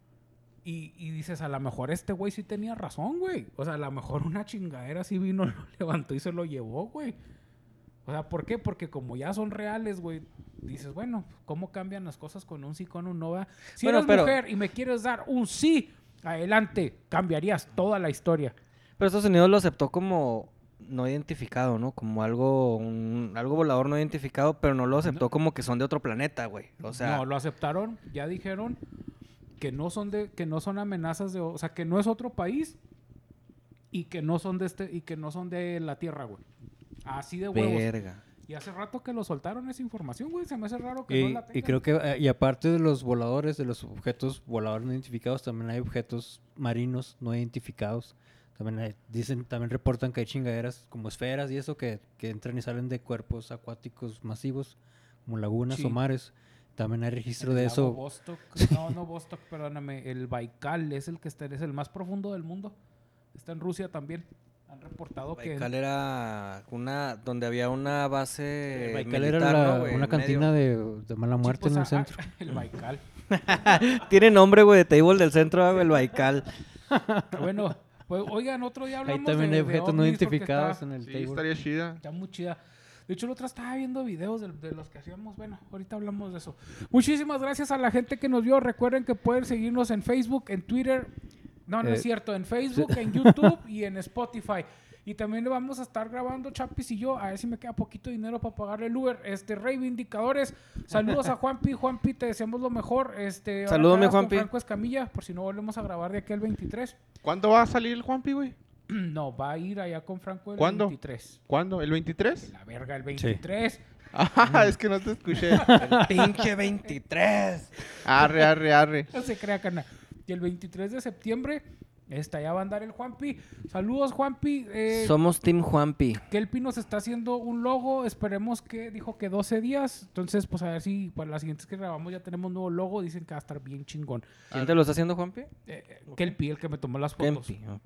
Y, y dices, a lo mejor este güey sí tenía razón, güey. O sea, a lo mejor una chingadera así vino, *laughs* lo levantó y se lo llevó, güey. O sea, ¿por qué? Porque como ya son reales, güey, dices, bueno, ¿cómo cambian las cosas con un sí, con un no? va? Si Bueno, eres pero- mujer y me quieres dar un sí, adelante, cambiarías toda la historia. Pero Estados Unidos lo aceptó como no identificado, ¿no? Como algo, un- algo volador no identificado, pero no lo aceptó como que son de otro planeta, güey. O sea, no, lo aceptaron, ya dijeron que no son de, que no son amenazas de, o sea, que no es otro país y que no son de este, y que no son de la Tierra, güey. Así de huevos. verga. Y hace rato que lo soltaron esa información, güey. Se me hace raro que no Y, la y tengan. creo que, eh, y aparte de los voladores, de los objetos voladores no identificados, también hay objetos marinos no identificados. También hay- dicen, también reportan que hay chingaderas como esferas y eso que, que entran y salen de cuerpos acuáticos masivos, como lagunas Sí. o mares. También hay registro El de eso. Vostok. *laughs* No, no Vostok, perdóname. El Baikal es el que está, es el más profundo del mundo. Está en Rusia también. Han reportado que... Baikal era una donde había una base Baikal militar, era la- ¿no, güey? una cantina de, de mala Sí, muerte pues, en el ah, centro. *laughs* El Baikal. *laughs* Tiene nombre, güey, de table del centro, güey, el Baikal. *laughs* Bueno, pues, oigan, otro día Ahí hablamos también de, hay objetos no identificados está- en el Sí, table. estaría chida. Está muy chida. De hecho, la otra estaba viendo videos de, de los que hacíamos. Bueno, ahorita hablamos de eso. Muchísimas gracias a la gente que nos vio. Recuerden que pueden seguirnos en Facebook, en Twitter. No, no Eh, es cierto. En Facebook, en *laughs* YouTube y en Spotify. Y también le vamos a estar grabando Chapis y yo. A ver si me queda poquito dinero para pagarle el Uber. Este, Reivindicadores. Saludos a Juanpi. Juanpi, te deseamos lo mejor. Este, Saludos, mi Juanpi. Franco Escamilla, por si no volvemos a grabar de aquí el 23. ¿Cuándo va a salir el Juanpi, güey? *clears throat* No, va a ir allá con Franco el ¿Cuándo? 23. ¿Cuándo? ¿El 23? La verga, el 23. *laughs* Ah, es que no te escuché. *laughs* Pinche 23. Arre, arre, arre. No se crea, carnal. Y el 23 de septiembre, esta ya va a andar el Juanpi. Saludos, Juanpi. Eh, Somos Team Juanpi. Kelpi nos está haciendo un logo. Esperemos que dijo que 12 días. Entonces, pues a ver si para las siguientes que grabamos ya tenemos nuevo logo. Dicen que va a estar bien chingón. ¿Quién te lo está haciendo, Juanpi? Eh, eh, Kelpi, el que me tomó las fotos. Kempi. ok.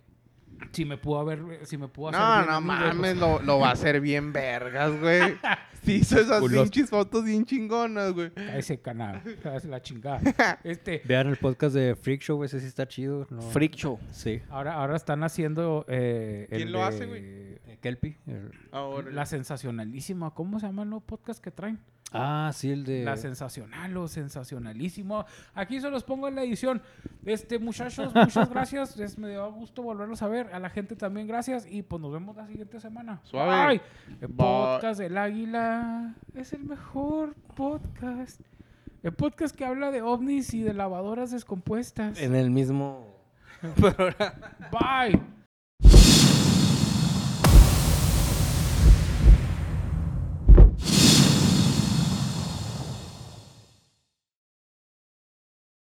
Si me pudo haber, eh, si me pudo hacer No, bien no a mames, lo, lo va a hacer bien vergas, güey. *laughs* Sí hizo esas Culos. pinches fotos bien chingonas, güey. Ese canal, la chingada. *laughs* Este, Vean el podcast de Freak Show, ese sí está chido. ¿no? Freak Show. Sí. ahora, ahora están haciendo eh, ¿Quién el lo hace, güey? Eh, Kelpie. el- Ahora. La sensacionalísima, ¿cómo se llama el nuevo podcast que traen? Ah, sí, el de... La sensacional o sensacionalísimo. Aquí se los pongo en la edición. Este, muchachos, muchas *laughs* gracias. Es, me dio gusto volverlos a ver. A la gente también gracias. Y pues nos vemos la siguiente semana. Suave. Bye. El podcast del águila es el mejor podcast. El podcast que habla de ovnis y de lavadoras descompuestas. En el mismo. *laughs* Bye.